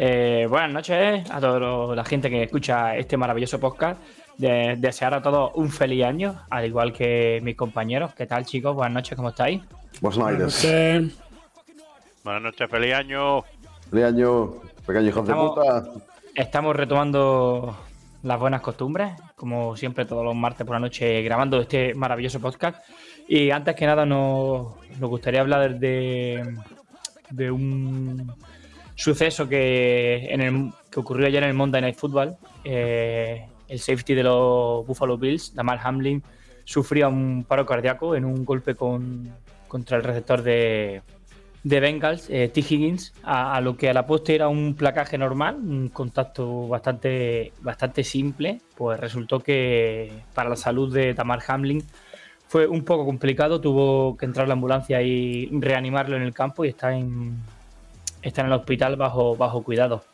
Eh, buenas noches a toda la gente que escucha este maravilloso podcast. De- desear a todos un feliz año, al igual que mis compañeros. ¿Qué tal, chicos? Buenas noches, ¿cómo estáis? Buenas noches. Buenas noches, feliz año. Feliz año, pequeño hijos de puta. Estamos retomando las buenas costumbres, como siempre todos los martes por la noche grabando este maravilloso podcast. Y antes que nada nos, nos gustaría hablar de, de un suceso que, en el, que ocurrió ayer en el Monday Night Football. Eh, el safety de los Buffalo Bills, Damar Hamlin, sufría un paro cardíaco en un golpe con, contra el receptor de, de Bengals, eh, T. Higgins, a, lo que a la poste era un placaje normal, un contacto bastante, bastante simple, pues resultó que para la salud de Tamar Hamlin fue un poco complicado, tuvo que entrar la ambulancia y reanimarlo en el campo y está en, está en el hospital bajo, bajo cuidado.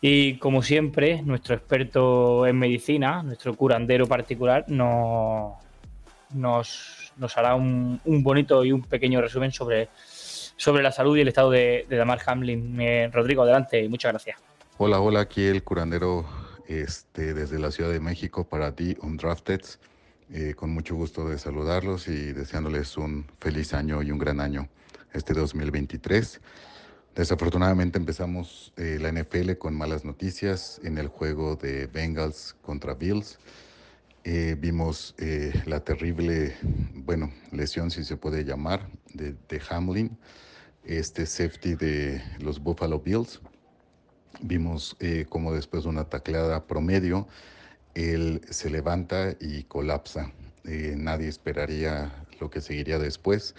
Y como siempre, nuestro experto en medicina, nuestro curandero particular, nos, nos, nos hará un, un bonito y un pequeño resumen sobre, sobre la salud y el estado de, de Damar Hamlin. Eh, Rodrigo, adelante y muchas gracias. Hola, hola, aquí el curandero este, desde la Ciudad de México para ti, Undrafted. Eh, con mucho gusto de saludarlos y deseándoles un feliz año y un gran año este 2023. Desafortunadamente empezamos eh, la NFL con malas noticias en el juego de Bengals contra Bills. Eh, vimos eh, la terrible, bueno, lesión, si se puede llamar, de, Hamlin, este safety de los Buffalo Bills. Vimos como después de una tacleada promedio, él se levanta y colapsa. Nadie esperaría lo que seguiría después.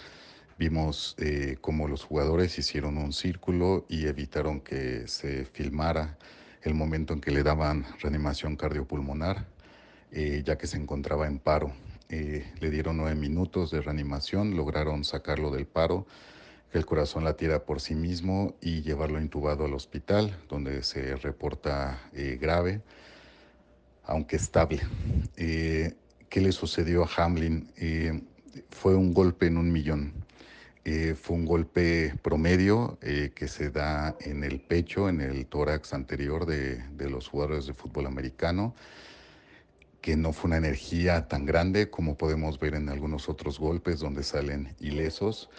Vimos eh, como los jugadores hicieron un círculo y evitaron que se filmara el momento en que le daban reanimación cardiopulmonar, eh, ya que se encontraba en paro. Eh, le dieron nueve minutos de reanimación, lograron sacarlo del paro, que el corazón latiera por sí mismo y llevarlo intubado al hospital, donde se reporta eh, grave, aunque estable. ¿Qué le sucedió a Hamlin? Fue un golpe en un millón. Eh, fue un golpe promedio eh, que se da en el pecho, en el tórax anterior de, los jugadores de fútbol americano, que no fue una energía tan grande como podemos ver en algunos otros golpes donde salen ilesos,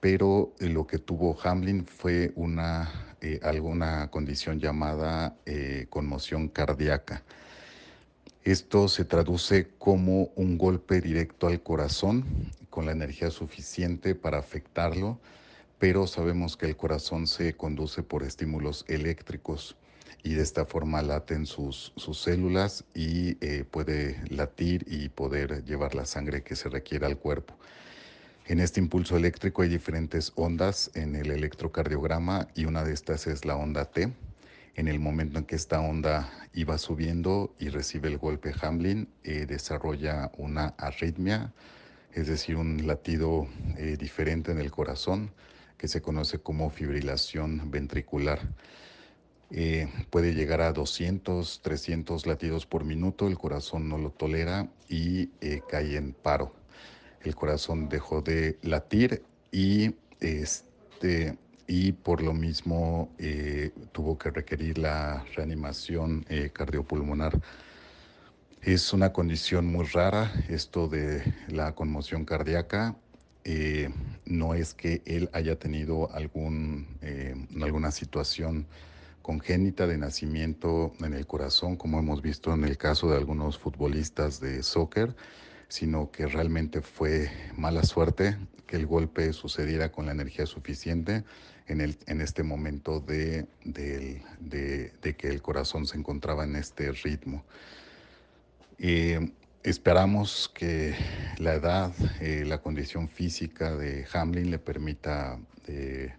pero lo que tuvo Hamlin fue una, eh, alguna condición llamada conmoción cardíaca. Esto se traduce como un golpe directo al corazón con la energía suficiente para afectarlo, pero sabemos que el corazón se conduce por estímulos eléctricos y de esta forma laten sus, sus células y eh, puede latir y poder llevar la sangre que se requiere al cuerpo. En este impulso eléctrico hay diferentes ondas en el electrocardiograma y una de estas es la onda T. En el momento en que esta onda iba subiendo y recibe el golpe Hamlin, eh, desarrolla una arritmia, es decir, un latido eh, diferente en el corazón que se conoce como fibrilación ventricular. Eh, puede llegar a 200, 300 latidos por minuto, el corazón no lo tolera y eh, cae en paro. El corazón dejó de latir y, este, y por lo mismo tuvo que requerir la reanimación cardiopulmonar. Es una condición muy rara esto de la conmoción cardíaca. Eh, no es que él haya tenido eh, alguna situación congénita de nacimiento en el corazón, como hemos visto en el caso de algunos futbolistas de soccer, sino que realmente fue mala suerte que el golpe sucediera con la energía suficiente en, este momento de que el corazón se encontraba en este ritmo. Eh, esperamos que la edad, eh, la condición física de Hamlin le permita eh,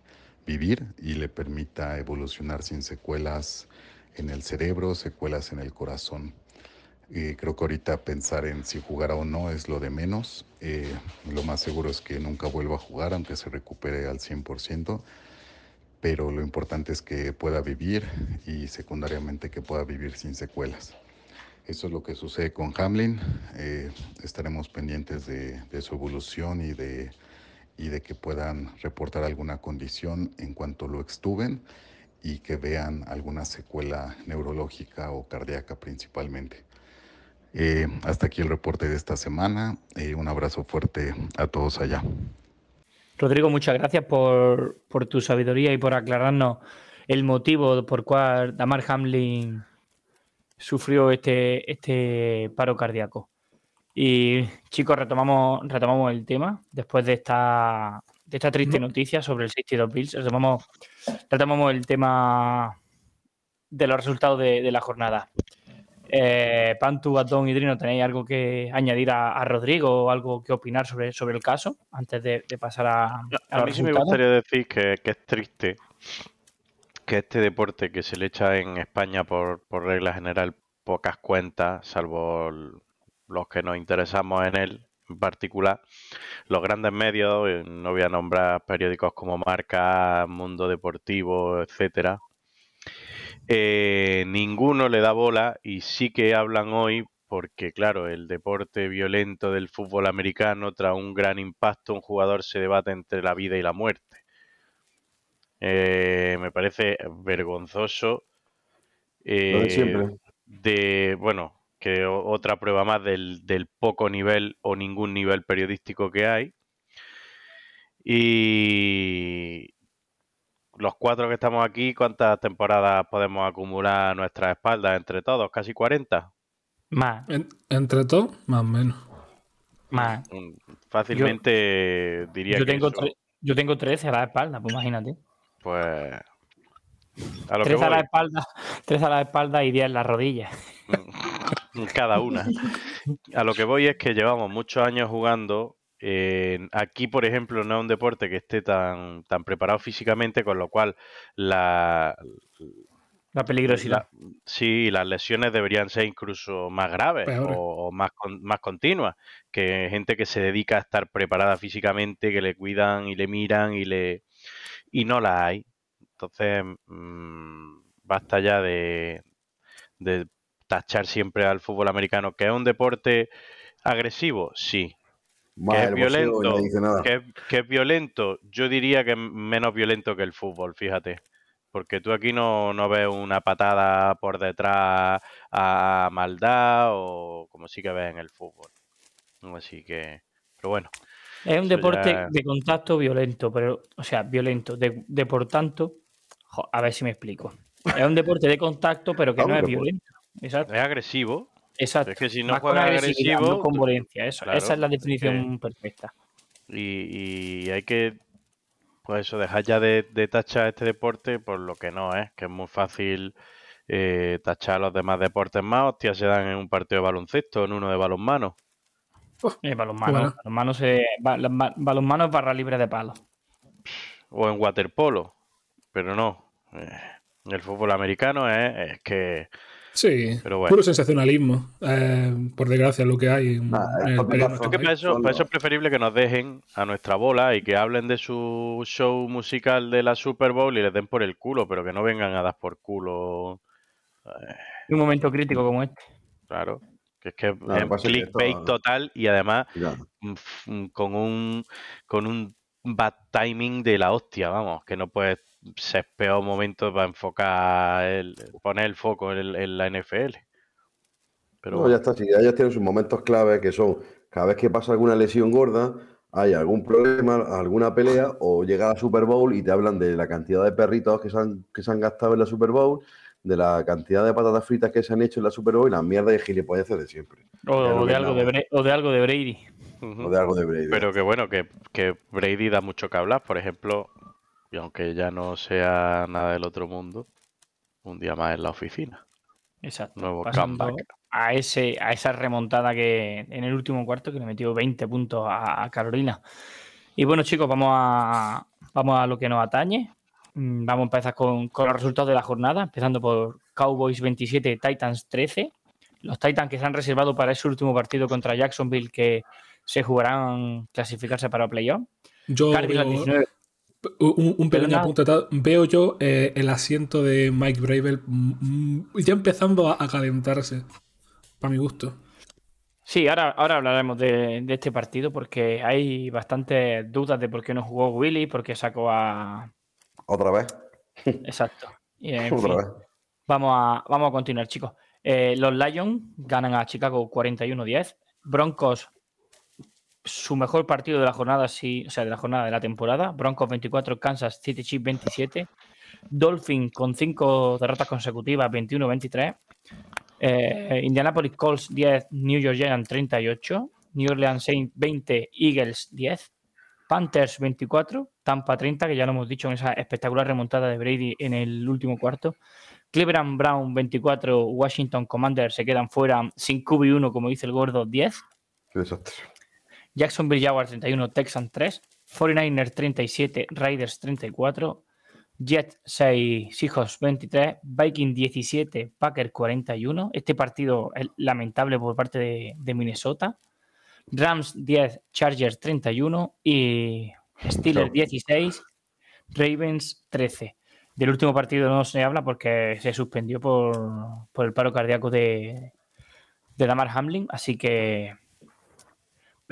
vivir y le permita evolucionar sin secuelas en el cerebro, secuelas en el corazón. Creo que ahorita pensar en si jugará o no es lo de menos. Lo más seguro es que nunca vuelva a jugar, aunque se recupere al 100%. Pero lo importante es que pueda vivir y secundariamente que pueda vivir sin secuelas. Eso es lo que sucede con Hamlin. Eh, estaremos pendientes de, de su evolución y de, y de que puedan reportar alguna condición en cuanto lo extuben y que vean alguna secuela neurológica o cardíaca principalmente. Eh, hasta aquí el reporte de esta semana. Eh, un abrazo fuerte a todos allá. Rodrigo, muchas gracias por, por tu sabiduría y por aclararnos el motivo por cual Damar Hamlin sufrió este, este paro cardíaco. Y chicos, retomamos, retomamos el tema después de esta, de esta triste noticia sobre el 62 Bills. Retomamos, retomamos el tema de los resultados de, de la jornada. Eh, Pantu, Batón y Drino, ¿tenéis algo que añadir a, a Rodrigo o algo que opinar sobre, sobre el caso antes de, de pasar a, a mí sí me gustaría decir que, que es triste que este deporte que se le echa en España por, por regla general pocas cuentas, salvo los que nos interesamos en él en particular, los grandes medios, eh, no voy a nombrar periódicos como Marca, Mundo Deportivo, etcétera, eh, ninguno le da bola y sí que hablan hoy porque, claro, el deporte violento del fútbol americano, tras un gran impacto, un jugador se debate entre la vida y la muerte. Eh, me parece vergonzoso. Lo de eh, siempre. de, bueno, que otra prueba más del, del poco nivel o ningún nivel periodístico que hay. Y los cuatro que estamos aquí, ¿cuántas temporadas podemos acumular a nuestras espaldas entre todos? ¿Casi 40? Más, En- entre todos, más o menos. más. Mm, Fácilmente diría Yo que tengo, eso, yo tengo 13 a la espalda, pues imagínate. Pues a lo que 13 a la espalda, 13 a la espalda y 10 en las rodillas. cada una. A lo que voy es que llevamos muchos años jugando. eh, aquí, por ejemplo, no es un deporte que esté tan, tan preparado físicamente, con lo cual la, La peligrosidad. la- sí, las lesiones deberían ser incluso más graves o, o más, con- más continuas. Que gente que se dedica a estar preparada físicamente, que le cuidan y le miran y le y no la hay. Entonces, mm, basta ya de, de tachar siempre al fútbol americano, que es un deporte agresivo, sí. Que es violento, que es violento, yo diría que es menos violento que el fútbol, fíjate. Porque tú aquí no, no ves una patada por detrás a maldad o como sí que ves en el fútbol. Así que, pero bueno, Es un eso deporte ya- de contacto violento, pero, o sea, violento. De, de por tanto, jo, a ver si me explico. Es un deporte de contacto, pero que Ah, no es violento. Exacto. es agresivo. Exacto. Es que si no Más con juegas agresividad, agresivo, no con violencia. Eso, claro, esa es la es definición perfecta. Y, y hay que, pues eso, dejar ya de, de tachar este deporte por lo que no es, que es muy fácil eh, tachar los demás deportes más. Hostias, se dan en un partido de baloncesto, en uno de balonmano. Eh, balonmano, Bueno. balonmano, se, balonmano es barra libre de palo. o en waterpolo, pero no. eh, el fútbol americano es, es que, Sí, Pero bueno. puro sensacionalismo. eh, por desgracia, lo que hay en, Nah, en es el que para eso, Solo- para eso es preferible que nos dejen a nuestra bola y que hablen de su show musical de la Super Bowl y les den por el culo, pero que no vengan a dar por culo, En un momento crítico como este. claro. Que es que que es que clickbait esto- total y además mm, mm, con un con un bad timing de la hostia, vamos, que no puedes ser peor momento para enfocar el, poner el foco en, la NFL. Pero No, ya está. Si ellas tienen sus momentos clave que son cada vez que pasa alguna lesión gorda, hay algún problema, alguna pelea, o llega a la Super Bowl y te hablan de la cantidad de perritos que se han, que se han gastado en la Super Bowl, de la cantidad de patatas fritas que se han hecho en la Super Bowl y las mierdas de gilipolleces de siempre. O, de algo de, o de algo de Brady. O de algo de Brady. Pero que bueno, que, que Brady da mucho que hablar, por ejemplo, y aunque ya no sea nada del otro mundo, un día más en la oficina. Exacto. Nuevo comeback. a ese a esa remontada que en el último cuarto que le metió 20 puntos a, a Carolina. Y bueno, chicos, vamos a vamos a lo que nos atañe. Mm, Vamos a empezar con, con los resultados de la jornada, empezando por Cowboys 27, Titans 13. Los Titans que se han reservado para ese último partido contra Jacksonville que se jugarán clasificarse para playoff. Yo veo, 19. un, un pequeño tal, Veo yo eh, el asiento de Mike Bravel mm, mm, ya empezando a, a calentarse. Para mi gusto. Sí, ahora, ahora hablaremos de, de este partido porque hay bastantes dudas de por qué no jugó Willy, por qué sacó a, Otra vez. Exacto. Y, en Otra fin, vez. vamos, a, vamos a continuar, chicos. Eh, los Lions ganan a Chicago 41-10. Broncos, su mejor partido de la jornada, sí, o sea, de la jornada de la temporada. Broncos 24, Kansas City Chiefs 27. Dolphin con cinco derrotas consecutivas, 21-23. Eh, Indianapolis Colts 10, New York Giants 38. New Orleans Saints 20, Eagles 10. Panthers 24, Tampa 30, que ya lo hemos dicho en esa espectacular remontada de Brady en el último cuarto. Cleveland Brown 24, Washington Commanders se quedan fuera sin QB1, como dice el gordo, 10. Qué desastre. Jacksonville Jaguars 31, Texans 3. 49ers 37, Raiders 34. Jets 6, Seahawks 23, Viking 17, Packers 41. Este partido es lamentable por parte de, de Minnesota. Rams 10, Chargers 31 y Steelers 16, Ravens 13. Del último partido no se habla porque se suspendió por, por el paro cardíaco de, de Damar Hamlin, así que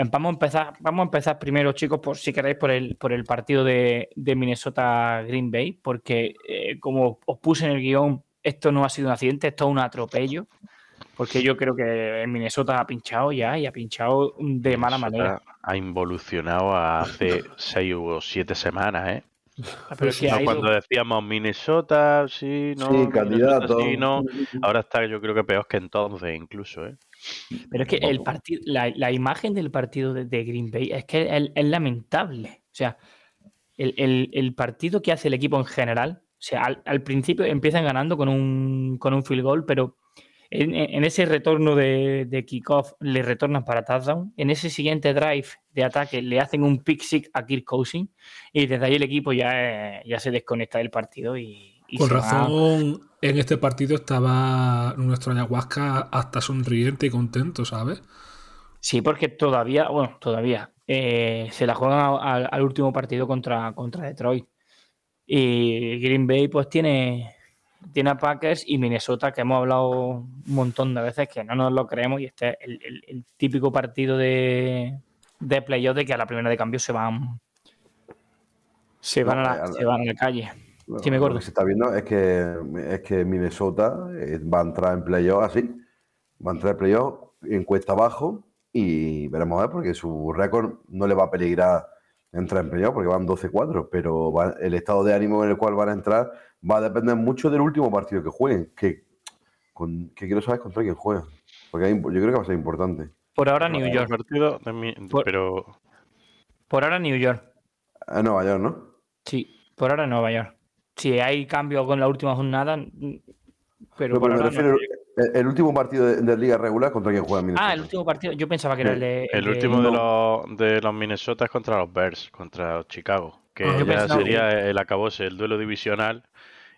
vamos a empezar, vamos a empezar primero, chicos, por si queréis, por el, por el partido de, de Minnesota Green Bay, porque eh, como os puse en el guion, esto no ha sido un accidente, esto es un atropello. Porque yo creo que en Minnesota ha pinchado ya y ha pinchado de mala Minnesota manera. Ha involucionado hace seis o siete semanas, ¿eh? Pero No, cuando decíamos Minnesota, sí, no, Sí, Minnesota, candidato. sí, no. Ahora está yo creo que peor que entonces incluso, ¿eh? Pero es que el partido, la, la imagen del partido de, de Green Bay es que es, es lamentable. O sea, el, el- el partido que hace el equipo en general, o sea, al, al principio empiezan ganando con un, con un field goal, pero en, en ese retorno de, de kickoff le retornan para touchdown. En ese siguiente drive de ataque le hacen un pick six a Kirk Cousins y desde ahí el equipo ya, eh, ya se desconecta del partido y, y Con va- razón, en este partido estaba nuestro ayahuasca hasta sonriente y contento, ¿sabes? Sí, porque todavía, bueno, todavía eh, se la juegan al, al último partido contra, contra Detroit. Y Green Bay, pues tiene, tiene a Packers y Minnesota, que hemos hablado un montón de veces que no nos lo creemos. Y este es el, el- el típico partido de, de playoff de que a la primera de cambio se van. Se van, a, la, No, se van a la calle. Sí, me lo acuerdo. que se está viendo es que, es que Minnesota eh, va a entrar en playoff así. Va a entrar en playoff en cuesta abajo y veremos a ver porque su récord no le va a peligrar entrar en playoff porque van 12-4, pero va- el estado de ánimo en el cual van a entrar va a depender mucho del último partido que jueguen. Que, con, que quiero saber contra quién juegan. Porque hay- yo creo que va a ser importante. Por ahora New York. partido de mi- Por- pero Por ahora New York. A Nueva York, ¿no? Sí, por ahora Nueva York. Si hay cambio con la última jornada, pero No, me refiero York. el, el último partido de, de liga regular contra quién juega Minnesota. Ah, el último partido. Yo pensaba que era el de. el último de los, de los Minnesota es contra los Bears, contra los Chicago, que Ah, ya sería el acabose, el duelo divisional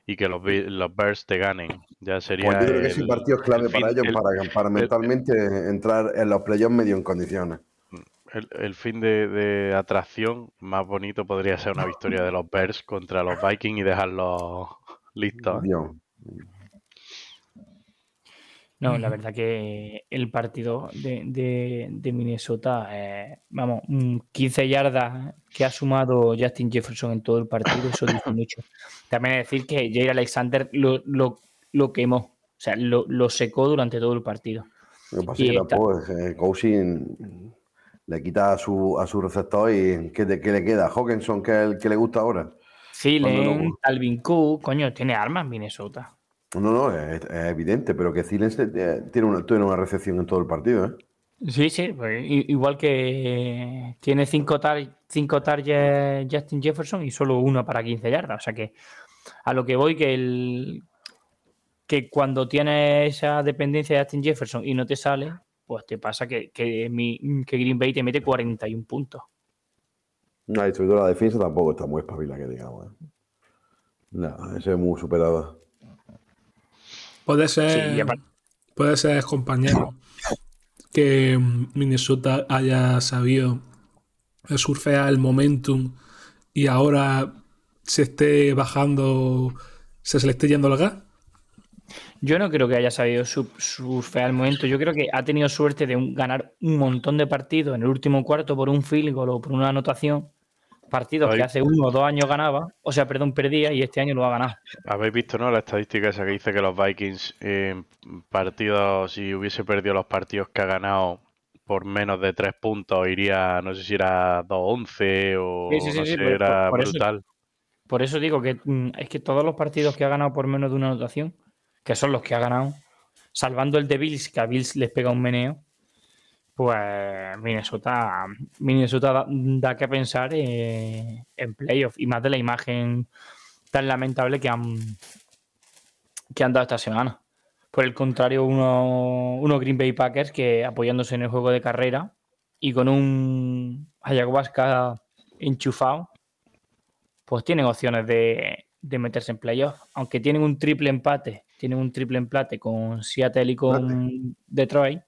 y que los, los Bears te ganen. Ya sería Pues yo creo que ese partido es clave el para ellos, el- para, para mentalmente entrar en los playoffs medio en condiciones. El, el fin de, de atracción más bonito podría ser una victoria de los Bears contra los Vikings y dejarlos listos. Dios. No, la verdad que el partido de, de- de Minnesota, eh, vamos, mm, 15 yardas que ha sumado Justin Jefferson en todo el partido, eso dice mucho. También es decir que Jair Alexander lo, lo, lo quemó, o sea, lo, lo secó durante todo el partido. Lo que pasa Y es que tampoco, eh, Cousin le quita a su, a su receptor y ¿qué, te- qué le queda? Hawkinson, que es el que le gusta ahora. No- Alvin Cook, coño, tiene armas Minnesota. No, no, es, es evidente, pero que Zilen se- eh, tiene una, tiene una recepción en todo el partido, ¿eh? Sí, sí, pues, igual que tiene cinco, tar cinco targets Justin Jefferson y solo uno para 15 yardas. O sea que a lo que voy, que el que cuando tienes esa dependencia de Justin Jefferson y no te sale, pues te pasa que, que, mi- que Green Bay te mete 41 puntos. No, y sobre todo la defensa tampoco está muy espabila, que digamos. ¿eh? No, ese es muy superado. Puede ser, Sí, y aparte- puede ser, compañero, que Minnesota haya sabido surfear el momentum y ahora se esté bajando, se, se le esté yendo el gas. Yo no creo que haya sabido su- surfear el momento. Yo creo que ha tenido suerte de un- ganar un montón de partidos en el último cuarto por un field goal o por una anotación. Partidos Ay. que hace uno o dos años ganaba, o sea, perdón, perdía y este año lo ha ganado. Habéis visto, ¿no? La estadística esa que dice que los Vikings en partidos, si hubiese perdido los partidos que ha ganado por menos de tres puntos, iría, no sé si era 2-11 o Sí, sí, sí, no sí, sé, por- era por brutal. Por eso digo que mm, es que todos los partidos que ha ganado por menos de una anotación, que son los que ha ganado, salvando el de Bills, que a Bills les pega un meneo, pues Minnesota, Minnesota da, da que pensar eh, en playoff y más de la imagen tan lamentable que han, que han dado esta semana. Por el contrario, uno, uno Green Bay Packers que apoyándose en el juego de carrera y con un ayahuasca enchufado, pues tienen opciones de, de meterse en playoff. Aunque tienen un triple empate, tienen un triple empate con Seattle y con Detroit,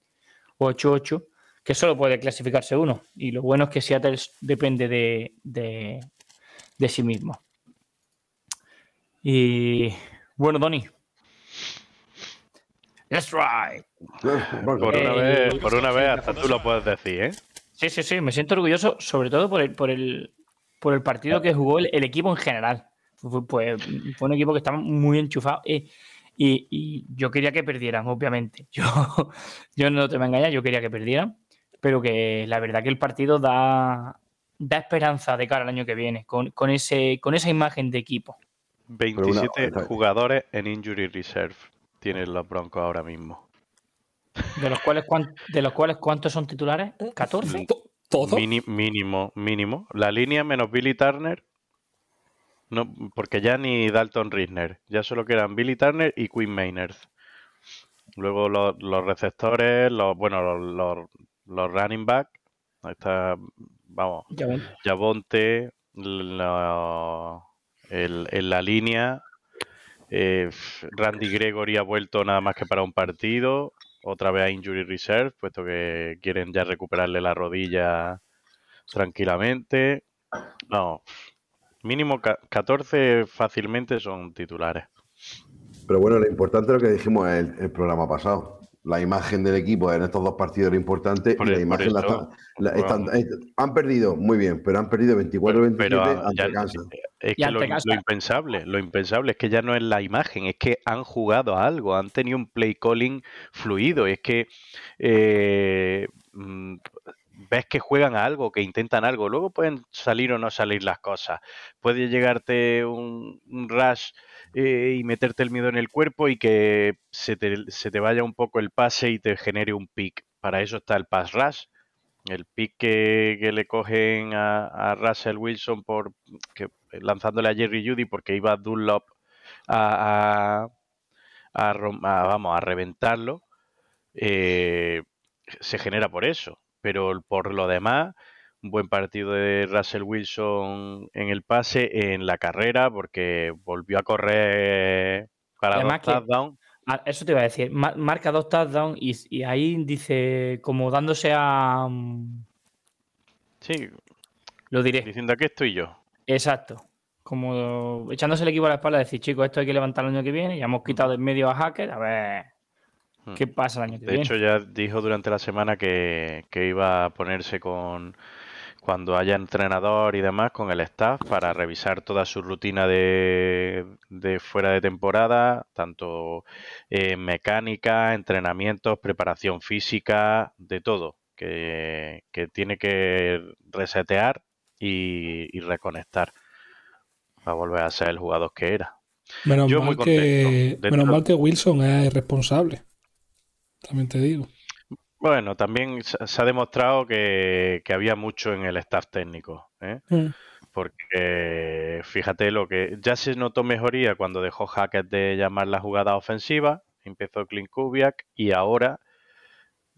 8-8, que solo puede clasificarse uno. Y lo bueno es que Seattle depende de, de, de sí mismo. Y bueno, Donny. Let's ride. Por una Eh, vez, yo por una vez hasta tú lo puedes decir, ¿eh? Sí, sí, sí, me siento orgulloso, sobre todo por el, por el, por el partido que jugó el, el equipo en general. Fue, pues, fue un equipo que estaba muy enchufado eh, y, y yo quería que perdieran, obviamente. Yo, yo no te voy a engañar, yo quería que perdieran, pero que la verdad que el partido da, da esperanza de cara al año que viene, con, con, ese, con esa imagen de equipo. 27 está- jugadores en Injury Reserve tienen los Broncos ahora mismo. De los cuales, de los cuales ¿cuántos son titulares? ¿14? To- ¿Todo? Mini- mínimo, mínimo. La línea menos Billy Turner. No, porque ya ni Dalton Risner. Ya solo quedan Billy Turner y Quinn Maynard. Luego los, los receptores, los, bueno, los, los, los running back. Ahí está, vamos, Ya ven. Javonte, la- el- en la línea. eh, Randy Gregory ha vuelto nada más que para un partido. Otra vez a Injury Reserve, puesto que quieren ya recuperarle la rodilla tranquilamente. No, mínimo ca- 14 fácilmente son titulares. Pero bueno, lo importante es lo que dijimos en el, el programa pasado. La imagen del equipo en estos dos partidos era importante Por y la el- por imagen la eso, están- la vamos. están- eh, han perdido, muy bien, pero han perdido 24-27 Pero ah, ante ya- Kansas. es Y que lo, lo impensable, lo impensable es que ya no es la imagen, es que han jugado a algo, han tenido un play calling fluido, es que eh, mm, ves que juegan a algo, que intentan algo, luego pueden salir o no salir las cosas. Puede llegarte un, rush eh, y meterte el miedo en el cuerpo y que se te, se te vaya un poco el pase y te genere un pick. Para eso está el pass rush. El pick que, que le cogen a, Russell Wilson por lanzándole a Jerry Judy porque iba Dunlop a, a, a, vamos, a reventarlo, eh, se genera por eso. Pero por lo demás, un buen partido de Russell Wilson en el pase, en la carrera, porque volvió a correr para Además dos que- touchdowns. Eso te iba a decir. Ma- Marca dos touchdowns y, y ahí dice, como dándose a. mm, Sí, Lo diré. diciendo aquí estoy yo. Exacto. Como echándose el equipo a la espalda, decir, chicos, esto hay que levantar el año que viene. Ya hemos quitado de en medio a Hacker. A ver. Qué pasa el año que De viene. hecho, ya dijo durante la semana que, que iba a ponerse con cuando haya entrenador y demás con el staff para revisar toda su rutina de, de fuera de temporada, tanto eh, mecánica, entrenamientos, preparación física, de todo, que, que tiene que resetear y, y reconectar para volver a ser el jugador que era. Menos, Yo mal, muy que, contento. Menos mal que Wilson es responsable. También te digo. Bueno, también se ha demostrado que, que había mucho en el staff técnico, ¿eh? Mm. porque fíjate lo que ya se notó mejoría cuando dejó Hackett de llamar la jugada ofensiva, empezó Clint Kubiak y ahora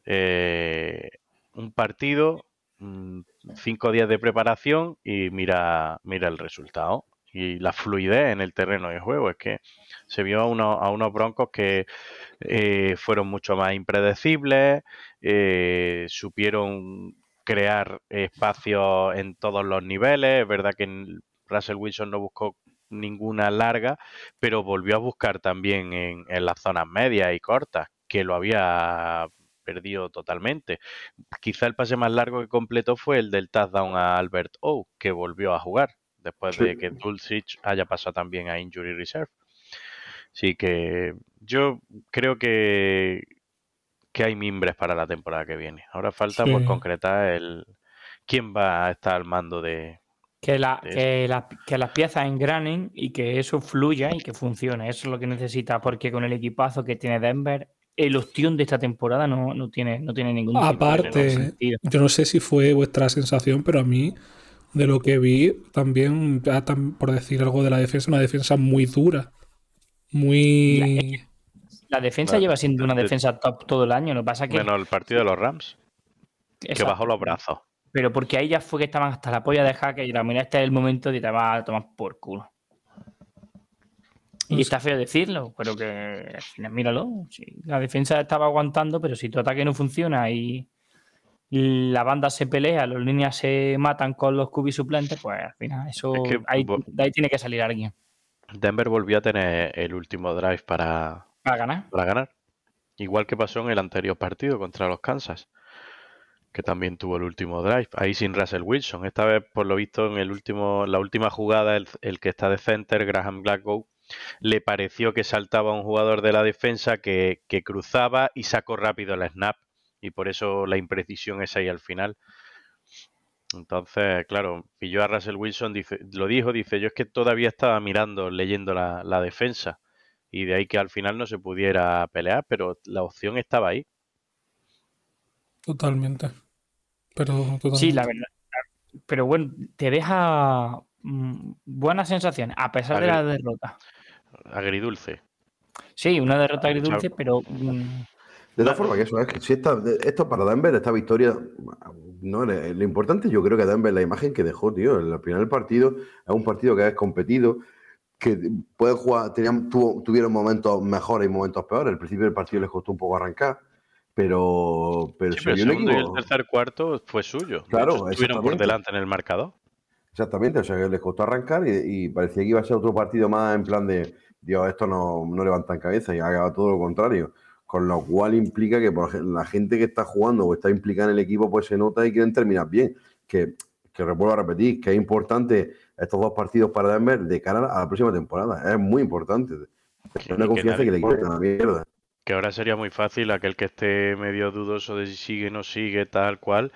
eh, un partido, mm, cinco días de preparación y mira, mira el resultado y la fluidez en el terreno de juego. Es que se vio a, uno- a unos broncos que eh, fueron mucho más impredecibles, eh, supieron crear espacios en todos los niveles. Es verdad que Russell Wilson no buscó ninguna larga, pero volvió a buscar también en, en las zonas medias y cortas, que lo había perdido totalmente. Quizá el pase más largo que completó fue el del touchdown a Albert O, que volvió a jugar después Sí. de que Dulcich haya pasado también a Injury Reserve. Así que yo creo que, que hay mimbres para la temporada que viene. Ahora falta por Sí. concretar el quién va a estar al mando de... Que, la- que, la- que las piezas engranen y que eso fluya y que funcione. Eso es lo que necesita, porque con el equipazo que tiene Denver, el ostión de esta temporada no, no tiene, no tiene ningún tipo de Aparte, sentido. yo no sé si fue vuestra sensación, pero a mí, de lo que vi, también, por decir algo de la defensa, una defensa muy dura. Muy. La defensa lleva siendo una De- defensa top todo el año. Lo que pasa es que. Menos el partido de los Rams, que Exacto. bajó los brazos. Pero porque ahí ya fue que estaban hasta la polla de hacker y la mira, este es el momento de te vas a tomar por culo. Y No está feo decirlo, pero que al final míralo. sí, la defensa estaba aguantando, pero si tu ataque no funciona y la banda se pelea, los líneas se matan con los cubis suplentes, pues al final eso Es que ahí, de ahí tiene que salir alguien Denver volvió a tener el último drive para, para ganar. para ganar. Igual que pasó en el anterior partido contra los Kansas, que también tuvo el último drive. Ahí sin Russell Wilson. Esta vez, por lo visto, en el último, la última jugada, el, el que está de center, Graham Glasgow, le pareció que saltaba un jugador de la defensa que, que cruzaba y sacó rápido el snap. Y por eso la imprecisión es ahí al final. Entonces, claro, pilló a Russell Wilson, dice, lo dijo, dice, yo es que todavía estaba mirando, leyendo la, la defensa. Y de ahí que al final no se pudiera pelear, pero la opción estaba ahí. Totalmente. Pero totalmente. Sí, la verdad. Pero bueno, te deja mm, buenas sensaciones, a pesar de la Agri- derrota. Agridulce. Sí, una derrota agridulce, pero mm, De todas formas, que eso es que si esta, esto para Denver, esta victoria, no, lo lo importante yo creo que Denver, la imagen que dejó, tío, el final del partido es un partido que es competido, que puede jugar, tenían, tuvo- tuvieron momentos mejores y momentos peores. Al principio del partido les costó un poco arrancar, pero, pero Sí, pero el segundo y el tercer cuarto fue suyo. Claro, hecho, estuvieron por delante en el marcador. Exactamente, o sea que les costó arrancar y, y parecía que iba a ser otro partido más en plan de, Dios, esto no, no levantan cabeza y haga todo lo contrario. Con lo cual implica que por la gente que está jugando o está implicada en el equipo, pues se nota y quieren terminar bien. Que, que vuelvo a repetir, que es importante estos dos partidos para Denver de cara a la próxima temporada. Es muy importante. Que- Es una confianza que le quita mierda. Que ahora sería muy fácil aquel que esté medio dudoso de si sigue o no sigue, tal cual.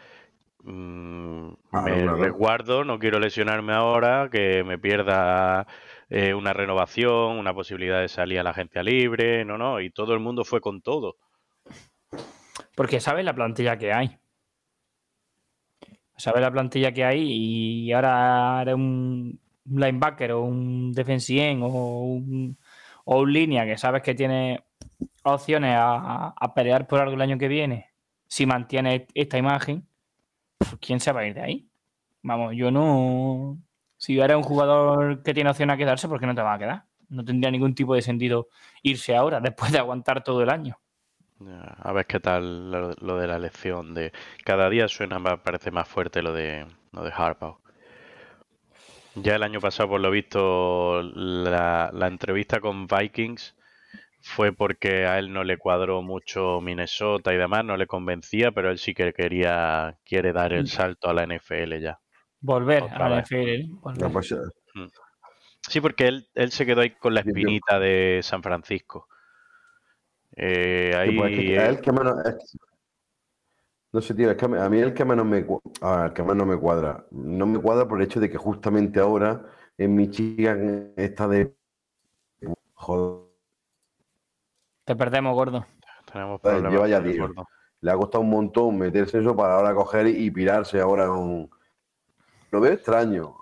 mm, Claro, me claro. resguardo, no quiero lesionarme ahora, que me pierda eh, una renovación, una posibilidad de salir a la agencia libre, no, no, y todo el mundo fue con todo. porque sabes la plantilla que hay. Sabes la plantilla que hay y ahora eres un linebacker o un defensive o un, o un línea que sabes que tiene opciones a, a pelear por algo el año que viene. Si mantiene esta imagen, pues, ¿quién se va a ir de ahí? Vamos, yo no. Si eres un jugador que tiene opción a quedarse, ¿por qué no te va a quedar? No tendría ningún tipo de sentido irse ahora, después de aguantar todo el año. A ver qué tal lo, lo de la elección de cada día suena más, parece más fuerte lo de lo de Harbaugh. Ya el año pasado, por lo visto, la, la entrevista con Vikings fue porque a él no le cuadró mucho Minnesota y demás, no le convencía, pero él sí que quería, quiere dar el salto a la NFL ya. Volver Otra a la vez. NFL. volver. No, pues, Sí, porque él, él se quedó ahí con la espinita de San Francisco. Eh, Sí, ahí pues es que es el que menos. es que- no sé, tío, es que a mí- el que menos me, cu- a ver, el que menos me cuadra. No me cuadra por el hecho de que justamente ahora en Michigan está de Joder, Te perdemos, gordo. Tenemos problemas lleva ya tío. gordo. le ha costado un montón meterse eso para ahora coger y pirarse ahora con. Lo veo extraño.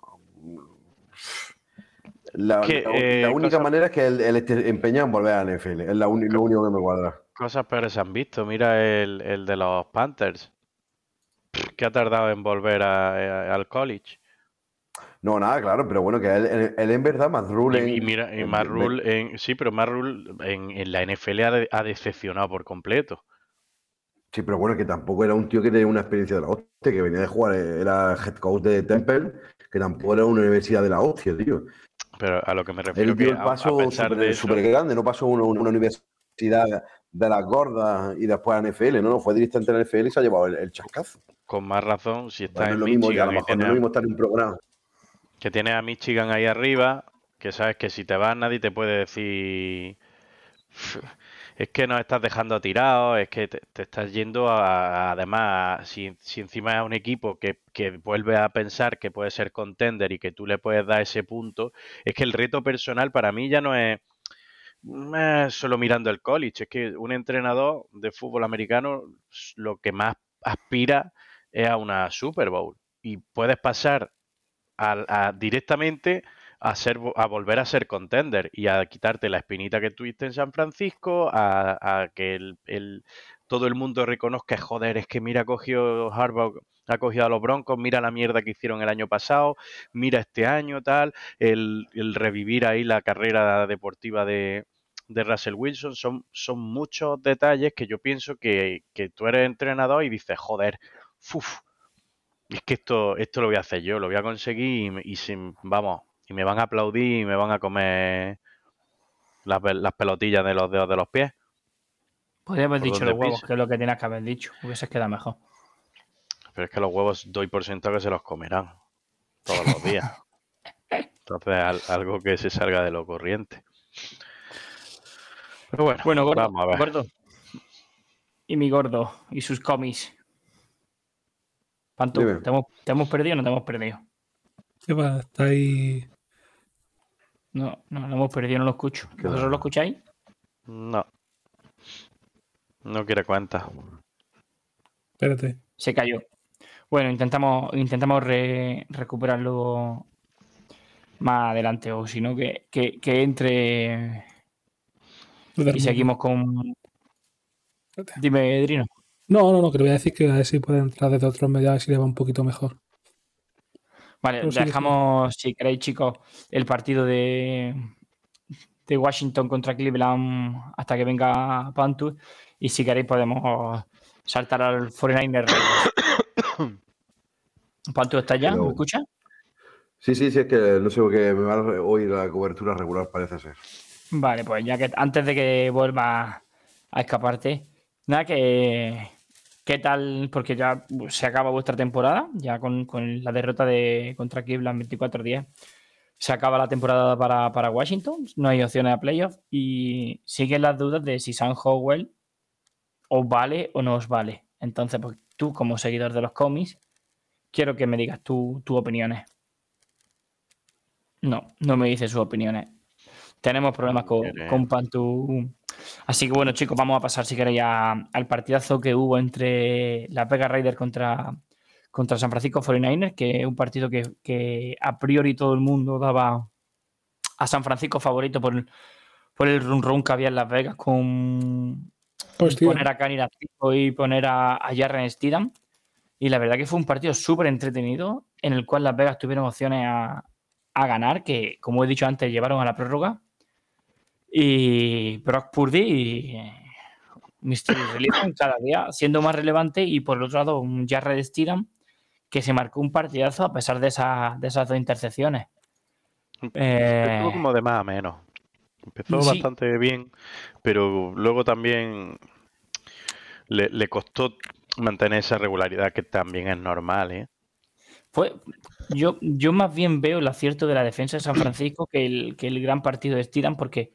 La, Que, la- eh, la única cosa- manera es que él, él esté empeñado en volver a la NFL. Es la lo único que me cuadra. Cosas peores se han visto. Mira el, el de los Panthers. Que ha tardado en volver a- a- al college. No, nada, claro, pero bueno, que él, él- él en verdad, más Rule. y mira, y en, sí, pero Rule en, en la NFL ha, de- ha decepcionado por completo. Sí, pero bueno, que tampoco era un tío que tenía una experiencia de la hostia, que venía de jugar, eh, era head coach de Temple, que tampoco era una universidad de la hostia, tío. Pero a lo que me refiero Él dio el paso súper grande, no pasó una, una universidad de las gordas y después a la NFL, no, no, fue directamente a la NFL y se ha llevado el, el chascazo. con más razón, si está No es en lo mismo, que a lo Michigan mejor no es lo mismo estar en un programa. que tiene a Michigan ahí arriba, que sabes que si te vas nadie te puede decir es que nos estás dejando tirados, es que te, estás yendo a, a- además, si, encima es un equipo que, que vuelve a pensar que puede ser contender y que tú le puedes dar ese punto, es que el reto personal para mí ya no es eh, solo mirando el college, es que un entrenador de fútbol americano lo que más aspira es a una Super Bowl y puedes pasar al- a- directamente a, ser, a volver a ser contender y a quitarte la espinita que tuviste en San Francisco, a, que todo el mundo reconozca, joder, es que mira, Harbaugh, ha cogido a los Broncos, mira la mierda que hicieron el año pasado, mira este año, tal, el, revivir ahí la carrera deportiva de, de Russell Wilson, son, muchos detalles que yo pienso que, tú eres entrenador y dices, joder, es que esto, esto lo voy a hacer yo, lo voy a conseguir y, y sin- vamos, y me van a aplaudir y me van a comer las, las pelotillas de los dedos de los pies. Podría haber dicho los huevos, que es lo que tenías que haber dicho. Hubiese quedado mejor. Pero es que los huevos doy por sentado que se los comerán todos los días. Entonces, al- algo que se salga de lo corriente. Pero bueno, Bueno, gordo. vamos a ver. gordo. Y mi gordo. Y sus cómics. Pantu. ¿te hemos, te hemos perdido o no te hemos perdido? ¿Qué va? Está ahí. No, no, lo hemos perdido, no lo escucho. ¿Vosotros lo escucháis? No. No quiere cuenta. Espérate. Se cayó. Bueno, intentamos, intentamos re- recuperarlo más adelante, o si no, que, que, que entre y seguimos con. Espérate. Dime, Drino. No, no, no, que le voy a decir que a ver si puede entrar desde otros medios a ver si le va un poquito mejor. Vale, dejamos, si queréis, chicos, el partido de, de Washington contra Cleveland hasta que venga Pantu. Y si queréis, podemos saltar al 49er. Raiders. Pantu, ¿estás ya? ¿Me Hello. escuchas? Sí, sí, sí, es que no sé qué me va a hoy la cobertura regular, parece ser. Vale, pues ya que antes de que vuelva a escaparte, nada, que qué tal, porque ya se acaba vuestra temporada, ya con, con la derrota de contra Cleveland 24-10. Se acaba la temporada para, para Washington, no hay opciones a playoff y siguen las dudas de si Sam Howell os vale o no os vale. Entonces, pues tú, como seguidor de los cómics, quiero que me digas tu- tus opiniones. No, no me dices sus opiniones. Tenemos problemas con, quiere. con Pantu. Así que bueno, chicos, vamos a pasar si queréis a- al partidazo que hubo entre la Pega Raider contra, contra San Francisco 49ers, que es un partido que, que a priori todo el mundo daba a San Francisco favorito por, por el run run que había en Las Vegas con Hostia. poner a Artico y poner a, a Jarren Steedham. Y la verdad que fue un partido súper entretenido en el cual Las Vegas tuvieron opciones a, a ganar, que como he dicho antes, llevaron a la prórroga. Y Brock Purdy y eh, Mystery Religion cada día siendo más relevante y por el otro lado un Jarred Steedham que se marcó un partidazo a pesar de, esa- de esas dos intercepciones. Eh, Estuvo como de más a menos. Empezó Sí. bastante bien, pero luego también le, le costó mantener esa regularidad que también es normal, ¿eh? Fue, yo, yo más bien veo el acierto de la defensa de San Francisco que el, que el gran partido de Steedham, porque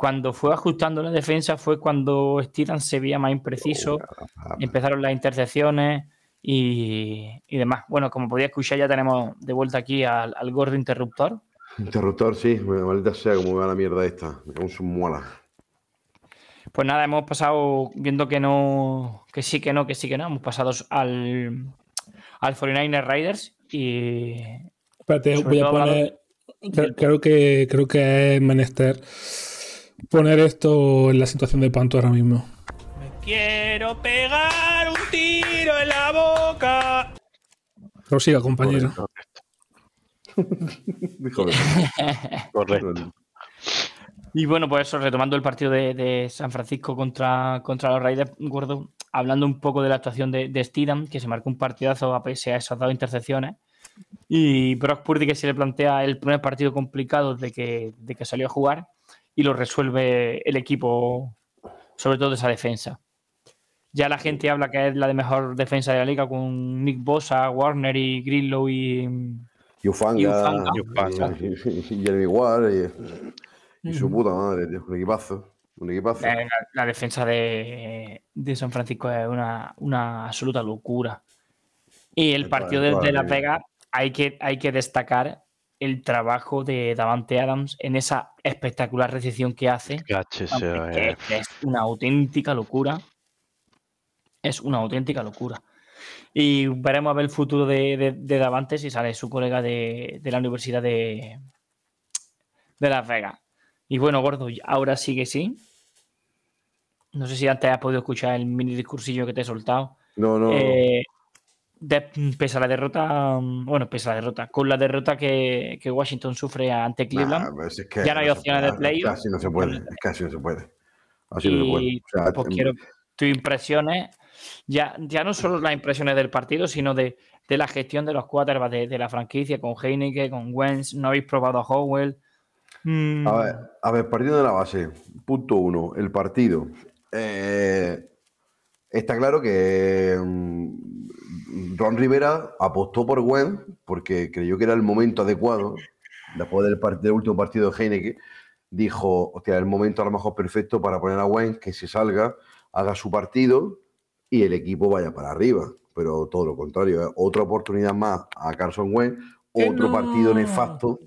cuando fue ajustando la defensa fue cuando Steedham se veía más impreciso, empezaron las intercepciones y, y demás. Bueno, como podía escuchar, ya tenemos de vuelta aquí al, al gordo interruptor. Interruptor, sí, maldita sea como va la mierda esta. Me cago en sus muelas. Pues nada, hemos pasado, viendo que no, que sí, que no, que sí, que no, hemos pasado al, al 49er Riders y Espérate, voy a poner. cre- Creo que, creo que es menester poner esto en la situación de Panto ahora mismo. Me quiero pegar un tiro en la boca. Prosiga, compañero. Hijo de- Correcto. Y bueno, pues eso, retomando el partido de, de San Francisco contra, contra los Raiders, Gordo, hablando un poco de la actuación de, de Steedham, que se marcó un partidazo a pese a esas dos intercepciones. Y Brock Purdy que se le plantea el primer partido complicado de que, de que salió a jugar y lo resuelve el equipo, sobre todo esa defensa. Ya la gente habla que es la de mejor defensa de la liga con Nick Bosa, Warner y Grillo y, Y Ufanga, Y Ufanga. y, Ufanga. y- y Jeremy Ward, y, y su puta madre, tío, un equipazo. Un equipazo. La, la defensa de, de San Francisco es una, una absoluta locura. Y el partido parece de, horrible. Vegas hay que, hay que destacar el trabajo de Davante Adams en esa espectacular recepción que hace. Que es una auténtica locura. Es una auténtica locura. Y veremos a ver el futuro de, de- de Davante si sale su colega de, de la Universidad de, de Las Vegas. Y bueno, Gordo, ahora sí que sí. No sé si antes has podido escuchar el mini discursillo que te he soltado. No, no. Eh, de- pese a la derrota, mm, bueno, pese a la derrota, con la derrota que, que Washington sufre ante Cleveland, Nah, pues es que ya no hay se opciones de playoff. Casi no se puede. Es casi no se puede. Así no se puede. y O sea, pues em, quiero tus impresiones, ya, ya no solo las impresiones del partido, sino de, de la gestión de los quarterbacks de, de la franquicia, con Heineke, con Wentz, no habéis probado a Howell. Mm, A ver, a ver, partiendo de la base, punto uno, el partido. Eh, está claro que mm, Ron Rivera apostó por Gwen porque creyó que era el momento adecuado, después del, part- del último partido de Heineke, dijo, hostia, el momento a lo mejor perfecto para poner a Gwen, que se salga, haga su partido y el equipo vaya para arriba. Pero todo lo contrario, ¿eh? otra oportunidad más a Carson ¡Que otro no! partido nefasto,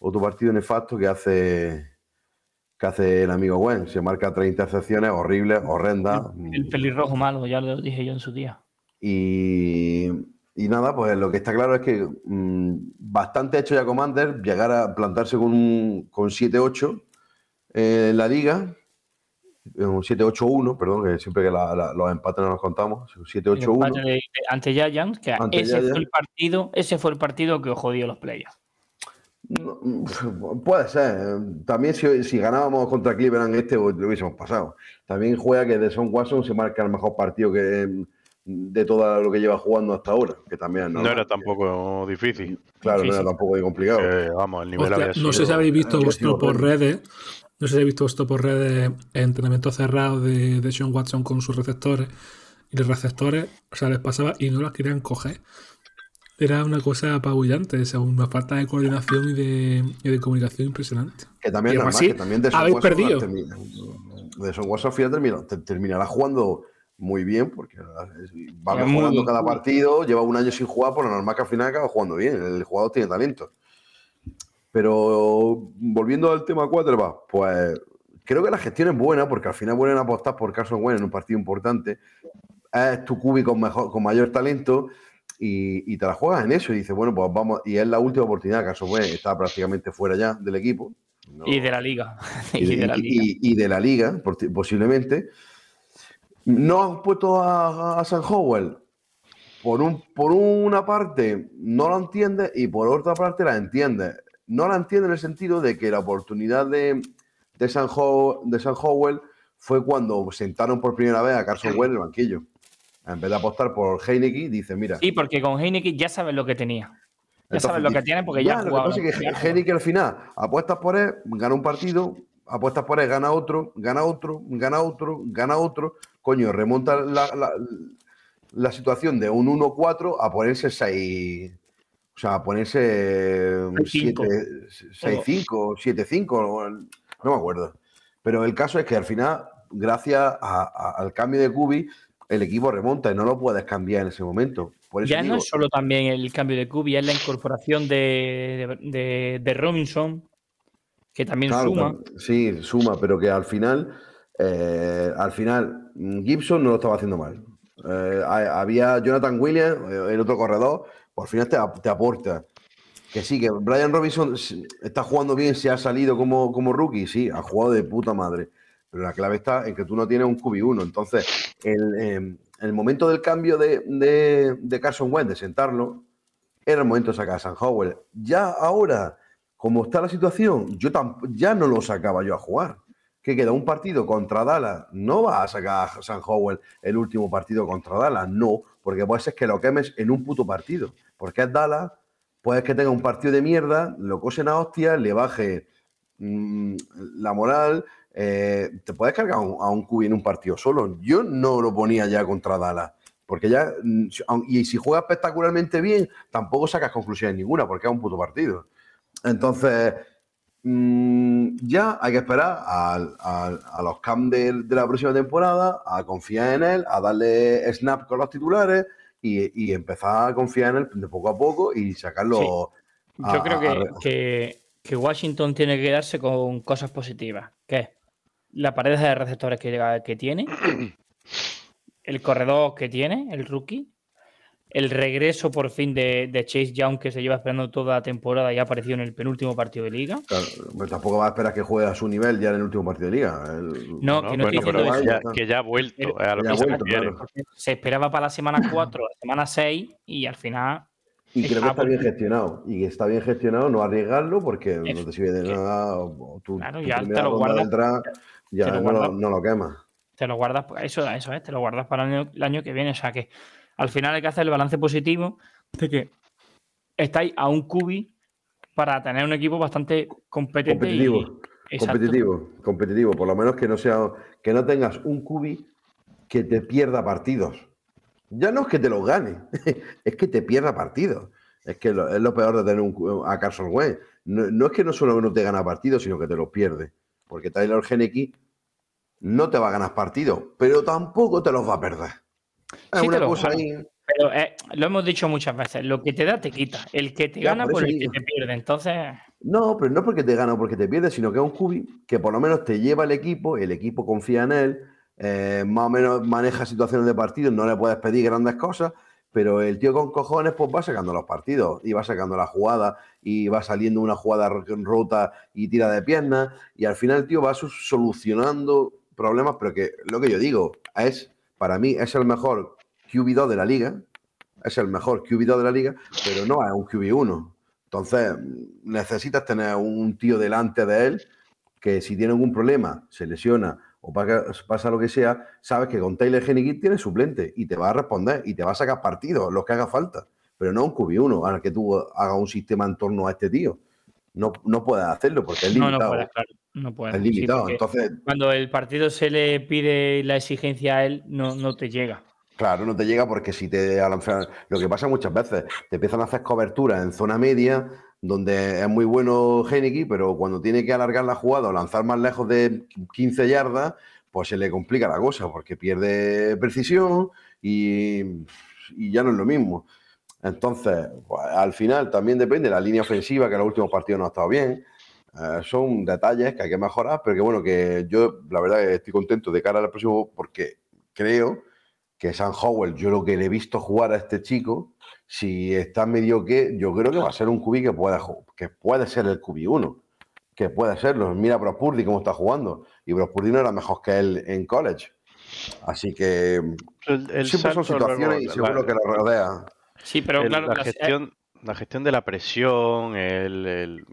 otro partido nefasto que hace que hace el amigo Gwen. Se marca 30 intercepciones horribles, horrendas. el pelirrojo malo, ya lo dije yo en su día. Y, y nada, pues lo que está claro es que mm, bastante hecho ya Commander llegar a plantarse con, un- con 7-8 eh, en la liga. Un 7-8-1, perdón, que siempre que la- la- los empates no los contamos. un El empate 7-8-1. de- de- ante Giants, que Ante ese Giants. fue el partido, ese fue el partido que os jodió los playoffs. No, Puede ser. También si, si ganábamos contra Cleveland este, lo hubiésemos pasado. También juega que de Son Watson se marca el mejor partido que de todo lo que lleva jugando hasta ahora, que también no era tampoco difícil. Claro, no era tampoco complicado. Eh, vamos, el nivel Hostia, no sé si habéis visto vuestro sido por redes. No sé si habéis visto vuestro por redes entrenamiento cerrado de, de Sean Watson con sus receptores. Y los receptores, o sea, les pasaba y no los querían coger. Era una cosa apabullante, o sea, una falta de coordinación y de, y de comunicación impresionante. Que también Y normal, así, que también de Son habéis Watson perdido. termina- de Son Watson al final termina- te- terminará jugando muy bien, porque va Es mejorando cada partido, lleva un año sin jugar, por lo normal que al final acaba jugando bien. El jugador tiene talento. Pero volviendo al tema quarterback, pues creo que la gestión es buena, porque al final vuelven a apostar por Carson Wentz en un partido importante. Es tu cubi con, mejor, con mayor talento y, y te la juegas en eso. Y dices, bueno, pues vamos. Y es la última oportunidad. Carson Wentz está prácticamente fuera ya del equipo. No- Y de la liga. y y de, de la liga. y- de la liga, posiblemente. No han puesto a, a San Howell. Por, un, por una parte no lo entiende y por otra parte la entiende. No la entiende en el sentido de que la oportunidad de, de, San, Ho- de San Howell fue cuando sentaron por primera vez a Carson Wentz en el banquillo. En vez de apostar por Heineke, dice, mira, Sí, porque con Heineken ya sabes lo que tenía. Ya Entonces, sabes lo que tiene porque ya, ha lo que pasa es que ya. Heineken al final apuestas por él, gana un partido, apuestas por él, gana otro, gana otro, gana otro, gana otro. Coño, remonta la, la- la situación de un 1-4 a ponerse 6. O sea, a ponerse 6-5. 6-5, 7-5, no me acuerdo. Pero el caso es que al final, gracias a- a- al cambio de Kubi, el equipo remonta y no lo puedes cambiar en ese momento. Por eso Ya no es solo también el cambio de Kubi, es la incorporación de, de, de- de Robinson, que también Claro, suma. Sí, suma, pero que al final, eh, al final, mm, Gibson no lo estaba haciendo mal. Eh, ha- había Jonathan Williams, eh, el otro corredor, por final te, te aporta. Que sí, que Brian Robinson está jugando bien, se ha salido como, como rookie, sí, ha jugado de puta madre. Pero la clave está en que tú no tienes un QB1. Entonces, el, eh, el momento del cambio de, de, de Carson Wentz, de sentarlo, era el momento de sacar a San Howell. Ya ahora, como está la situación, yo ya no lo sacaba yo a jugar. Que queda un partido contra Dallas, no vas a sacar a San Howell el último partido contra Dallas, no, porque puede ser que lo quemes en un puto partido. Porque es Dallas, puedes que tenga un partido de mierda, lo cosen a hostias, le baje mm, la moral, eh, te puedes cargar a un, a en un partido solo. Yo no lo ponía ya contra Dallas. Porque ya, mm, y si juega espectacularmente bien, tampoco sacas conclusiones ninguna, porque es un puto partido. Entonces, mm, ya hay que esperar al- al- a los camps de, de la próxima temporada, a confiar en él, a darle snap con los titulares y, y empezar a confiar en él de poco a poco y sacarlo. a- Yo creo que, a- que- que Washington tiene que quedarse con cosas positivas. Que es la pared de receptores que, que tiene, el corredor que tiene, el rookie, el regreso por fin de, de Chase Young que se lleva esperando toda la temporada y ha aparecido en el penúltimo partido de liga. Claro, pues tampoco va a esperar que juegue a su nivel ya en el último partido de liga. El- No, ¿no? que no Bueno, estoy pero diciendo eso. ya, que ya ha vuelto, Pero- es a lo que vuelto, claro. Se esperaba para la semana 4, la semana 6 y al final Y creo que está bien gestionado. Y que está bien gestionado no arriesgarlo porque no Eso, te sirve de que- nada. o tu, Claro, tu ya te primera lo guardas- ya te lo no, lo, no lo quemas. te lo guardas, eso, eso es, te lo guardas para el año, el año que viene. O sea que al final hay que hacer el balance positivo de que estáis a un cubi para tener un equipo bastante competente Competitivo. y. Competitivo, competitivo. Por lo menos que no sea, que no tengas un cubi que te pierda partidos. Ya no es que te los gane, es que te pierda partidos. Es que lo- es lo peor de tener un, a Carson Wentz. No, no es que no solo no te gana partidos, sino que te los pierde. Porque Tyler Henneke no te va a ganar partidos, pero tampoco te los va a perder. Sí te los cosa ahí. Pero eh, lo hemos dicho muchas veces, lo que te da te quita. El que te Ya, gana por el que te pierde. Entonces, No, pero no porque te gana o porque te pierde, sino que es un cubi que por lo menos te lleva el equipo, el equipo confía en él, eh, más o menos maneja situaciones de partido, no le puedes pedir grandes cosas, pero el tío con cojones pues va sacando los partidos y va sacando la jugada y va saliendo una jugada ro- rota y tira de piernas y al final el tío va solucionando problemas, pero que lo que yo digo es, para mí es el mejor QB2 de la liga, es el mejor QB2 de la liga, pero no es un QB1. Entonces, necesitas tener un tío delante de él que si tiene algún problema, se lesiona o pasa, lo que sea, sabes que con Taylor Henneke tiene suplente y te va a responder y te va a sacar partidos, los que haga falta. Pero no un QB1 al que tú hagas un sistema en torno a este tío. No, no puedes hacerlo porque es limitado. no claro. No puedes. es Sí, limitado. Entonces, cuando el partido se le pide la exigencia a él, no, no te llega. Claro, no te llega porque si te a la- lo que pasa muchas veces, te empiezan a hacer cobertura en zona media, donde es muy bueno Heineke, pero cuando tiene que alargar la jugada o lanzar más lejos de 15 yardas, pues se le complica la cosa, porque pierde precisión y, y ya no es lo mismo. Entonces, pues, al final también depende de la línea ofensiva, que en los últimos partidos no ha estado bien. Eh, son detalles que hay que mejorar, pero que bueno, que yo la verdad estoy contento de cara al próximo porque creo que Sam Howell, yo lo que le he visto jugar a este chico, si está medio que, yo creo que va a ser un QB que puede, ju- que puede ser el QB1, que puede serlo. Mira a Brock Purdy cómo está jugando, y Brock Purdy no era mejor que él en college. Así que El, el siempre son situaciones y la- seguro que lo rodea. Sí, pero el- claro, la, eh, gestión, la gestión de la presión, el, el-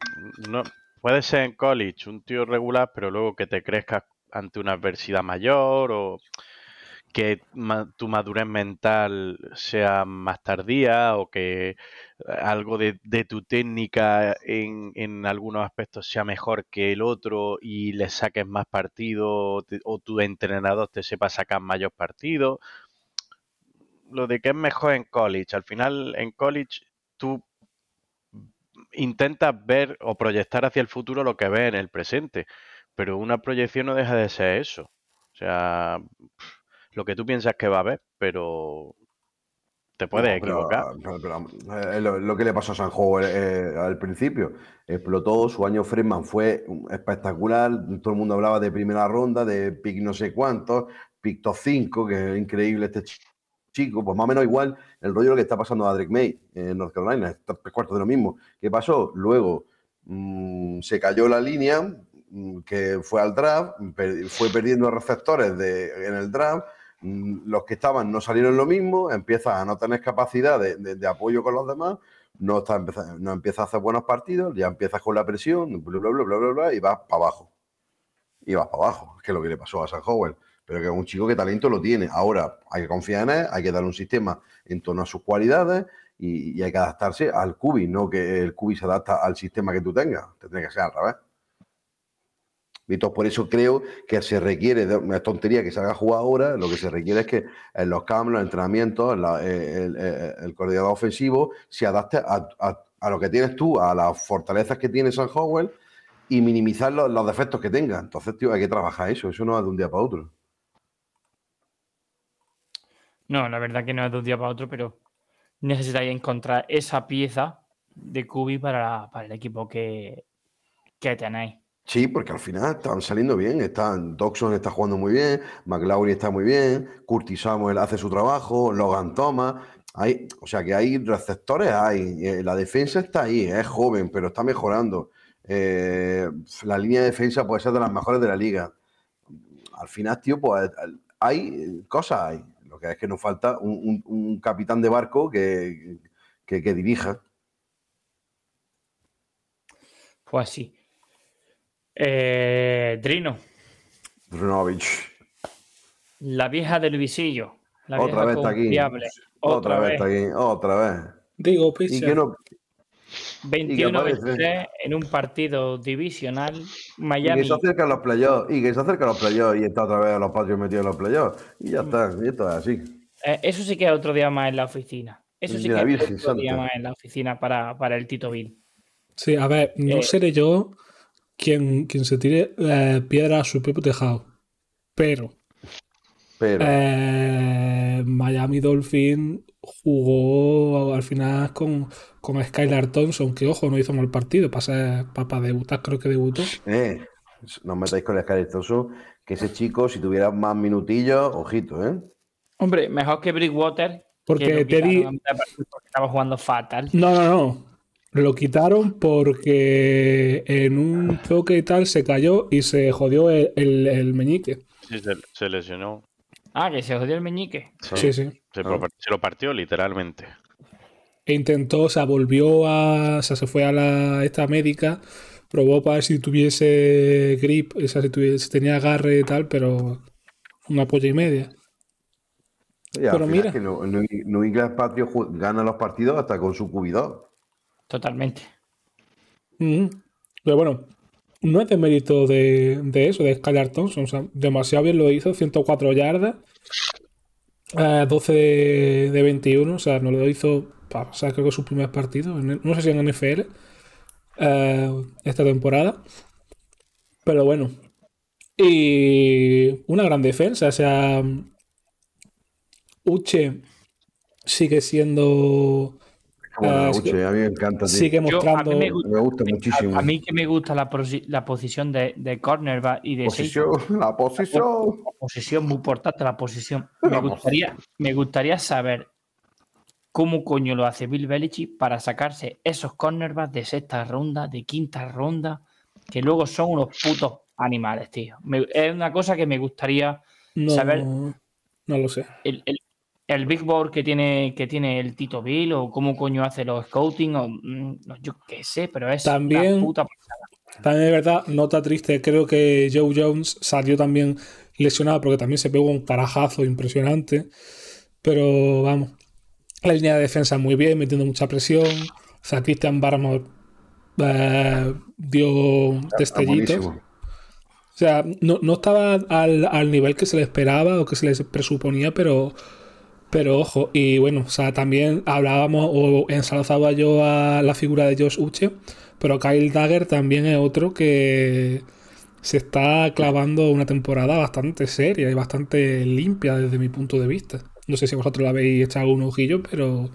no, puede ser en college un tío regular, pero luego que te crezcas ante una adversidad mayor o que tu madurez mental sea más tardía o que eh, algo de, de tu técnica en, en algunos aspectos sea mejor que el otro y le saques más partido o, te- o tu entrenador te sepa sacar mayor partido. Lo de que es mejor en college. Al final, en college, tú intentas ver o proyectar hacia el futuro lo que ves en el presente, pero una proyección no deja de ser eso. O sea, lo que tú piensas que va a haber, pero te puedes No, equivocar. pero- pero, eh, lo, lo que le pasó a San Howell eh, al principio. Explotó, su año Freeman fue espectacular. Todo el mundo hablaba de primera ronda, de pick no sé cuántos, pick top 5, que es increíble este chico. Pues más o menos igual el rollo lo que está pasando a Drake May en North Carolina. Está tres cuartos de lo mismo. ¿Qué pasó? Luego mm, se cayó la línea, mm, que fue al draft, fue perdiendo receptores de, en el draft. Mm, Los que estaban no salieron lo mismo, empieza a no tener capacidad de, de- de apoyo con los demás, no, está no empieza a hacer buenos partidos, ya empiezas con la presión, bla, bla, bla, bla, bla, bla, y vas para abajo. Y vas para abajo, que es lo que le pasó a San Howell. Pero que es un chico que talento lo tiene. Ahora hay que confiar en él, hay que darle un sistema en torno a sus cualidades y, hay que adaptarse al cubi, no que el cubi se adapta al sistema que tú tengas. Tendría que ser al revés. Entonces por eso creo que se requiere, de una tontería que se haga jugar ahora, lo que se requiere es que en los cambios, los entrenamientos, en eh, el, el- el coordinador ofensivo se adapte a lo que tienes tú, a las fortalezas que tiene San Howell y minimizar los, los defectos que tenga. Entonces, tío, hay que trabajar eso, eso no es de un día para otro. No, la verdad que no es de un día para otro, pero necesitaría encontrar esa pieza de Kubi para, para el equipo que, que tenéis. Sí, porque al final están saliendo bien. Están, Doxon está jugando muy bien, McLaurin está muy bien, Curtis Samuel hace su trabajo, Logan Thomas. Hay, o sea que hay receptores, hay. eh, La defensa está ahí, es joven, pero está mejorando. Eh, la línea de defensa puede ser de las mejores de la liga. Al final, tío, pues hay cosas, hay. Es que nos falta un, un- un capitán de barco que, que, que dirija. Pues sí. Eh, Drino, Drunovich. la vieja del visillo. La Otra vieja vez está aquí. Otra, vez está aquí, otra vez. Digo, Y pizza. que no, 21-23 en un partido divisional. Y que Miami. se acercan los playoffs, y que se acercan los playoffs, y está otra vez a los patios metidos en los playoffs. Y ya está, y esto es así. Eh, eso sí que es otro día más en la oficina. Eso sí que es otro día más en la oficina para, para el Tito Bill. Sí, a ver, no Eh. seré yo quien, quien se tire eh, piedra a su propio tejado. Pero Pero, eh, Miami Dolphin jugó al final con, con Skylar Thompson, que ojo, no hizo mal partido. Para, para debutar, creo que debutó. eh, no os metáis con el escalestoso, que ese chico, si tuviera más minutillos, ojito, ¿eh? Hombre, mejor que Brickwater. Porque que lo te di- quitaron a mitad de partido porque estaba jugando fatal. No, no, no. Lo quitaron porque en un choque y tal se cayó y se jodió el, el- el meñique. Sí, se, se lesionó. Ah, que se jodió el meñique. Sí, sí. Se, Ah. lo- se lo partió literalmente. E intentó, o sea, volvió a. O sea, se fue a la, esta médica, probó para ver si tuviese grip, o sea, si, tuviese, si tenía agarre y tal, pero una polla y media. Pero mira. es que New England Patriots ju- gana los partidos hasta con su cubidor. Totalmente. Ujú. Pero bueno, no es de mérito de, de eso, de Skylar Thompson. O sea, demasiado bien lo hizo, 104 yardas, eh, 12 de, de 21. O sea, no lo hizo para pasar, creo que su primer partido. No sé si en NFL eh, esta temporada. Pero bueno. Y una gran defensa. O sea, Uche sigue siendo. Ah, sí. a mí me encanta, tío. Sigue Yo- a mí mostrando. me gusta- Me gusta muchísimo. A, a mí que me gusta la, posi- la posición de, de cornerback y de posición, la posición. La posición, muy importante la posición. Me gustaría, me gustaría saber cómo coño lo hace Bill Belichick para sacarse esos cornerbacks de sexta ronda, de quinta ronda, que luego son unos putos animales, tío. Me- es una cosa que me gustaría No, saber no lo sé. el, el- el big board que tiene, que tiene el Tito Bill o cómo coño hace los scouting o mm, no, yo qué sé, pero es También- una puta pasada. También es verdad, nota triste, creo que Joe Jones salió también lesionado porque también se pegó un carajazo impresionante. Pero vamos, la línea de defensa muy bien, metiendo mucha presión. O sea, Christian Barmore eh, dio destellitos. O sea, no, no estaba al, al nivel que se le esperaba o que se les presuponía, pero, pero ojo. Y bueno, o sea, también hablábamos o ensalzaba yo a la figura de Josh Uche, pero Kyle Dagger también es otro que se está clavando una temporada bastante seria y bastante limpia desde mi punto de vista. No sé si vosotros la habéis echado un ojillo, pero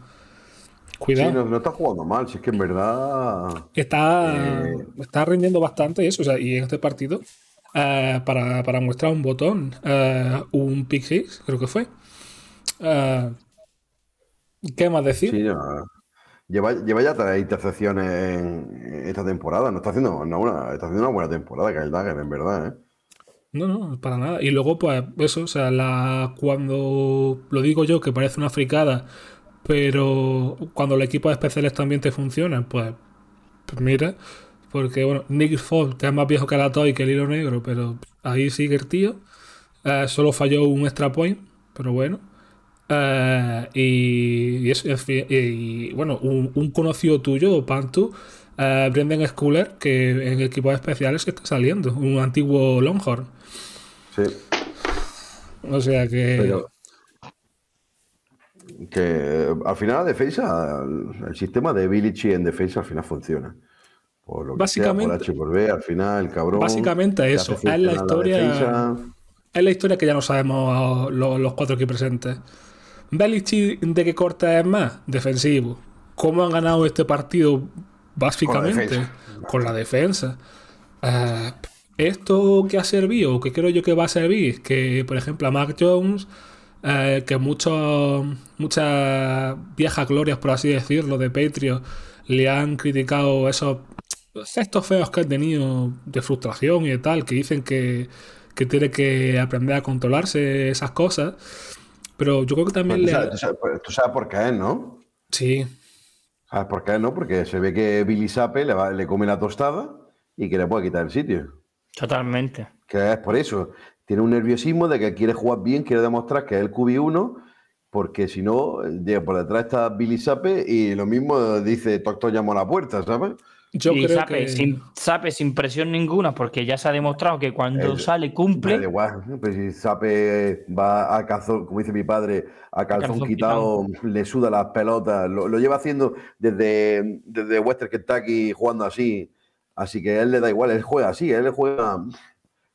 cuidado. Sí, no, no está jugando mal, si es que en verdad. Está, Eh. está rindiendo bastante eso. O sea, y en este partido, eh, para, para mostrar un botón, eh, un pick six, creo que fue. Eh, ¿Qué más decir? Sí. Lleva, lleva ya tres intercepciones en esta temporada. No está haciendo no, una, está haciendo una buena temporada, Kyle Dagger, en verdad, ¿eh? No, no, para nada. Y luego, pues, eso, o sea, la, cuando lo digo yo, que parece una fricada, pero cuando el equipo de especiales también te funciona, pues, pues mira, porque, bueno, Nick Foles, que es más viejo que la Toy que el hilo negro, pero ahí sigue el tío. Eh, solo falló un extra point, pero bueno. Eh, y, y, eso, y- y, bueno, un, un conocido tuyo, Pantu, eh, Brendan Schooler, que en equipos especiales está saliendo, un antiguo Longhorn. Sí. O sea que. Pero que al final la defensa, el, sistema de Bilichi en defensa al final funciona. Por lo que Básicamente- sea, por H por B, al final el cabrón. Básicamente te eso, es la historia-. Es la historia que ya no sabemos los, los cuatro aquí presentes. Belichick, ¿de qué corte es más? Defensivo. ¿Cómo han ganado este partido? Básicamente, defensa. con la defensa. Eh, esto que ha servido, o que creo yo que va a servir, que por ejemplo a Mac Jones, eh, que muchos, muchas viejas glorias, por así decirlo, de Patriots, le han criticado esos gestos feos que han tenido de frustración y de tal, que dicen que, que tiene que aprender a controlarse esas cosas. Pero yo creo que también Tú le tú sabes- pues, tú sabes por qué es, ¿no? Sí, ¿Sabes por qué no? Porque se ve que Billy Sape le, va- le come la tostada y que le puede quitar el sitio. Totalmente. Que es por eso. Tiene un nerviosismo de que quiere jugar bien, quiere demostrar que es el QB1, porque si no, llega por detrás está Billy Sape y lo mismo dice Tocto llamó a la puerta, ¿sabes? Yo y creo que... sin, Sape sin presión ninguna, porque ya se ha demostrado que cuando Eh, sale Da cumple. igual, pues si Sape va a calzón, como dice mi padre, a calzón, calzón quitado, le suda las pelotas, lo, lo lleva haciendo desde, desde Western Kentucky jugando así, así que a él le da igual, él juega así, él juega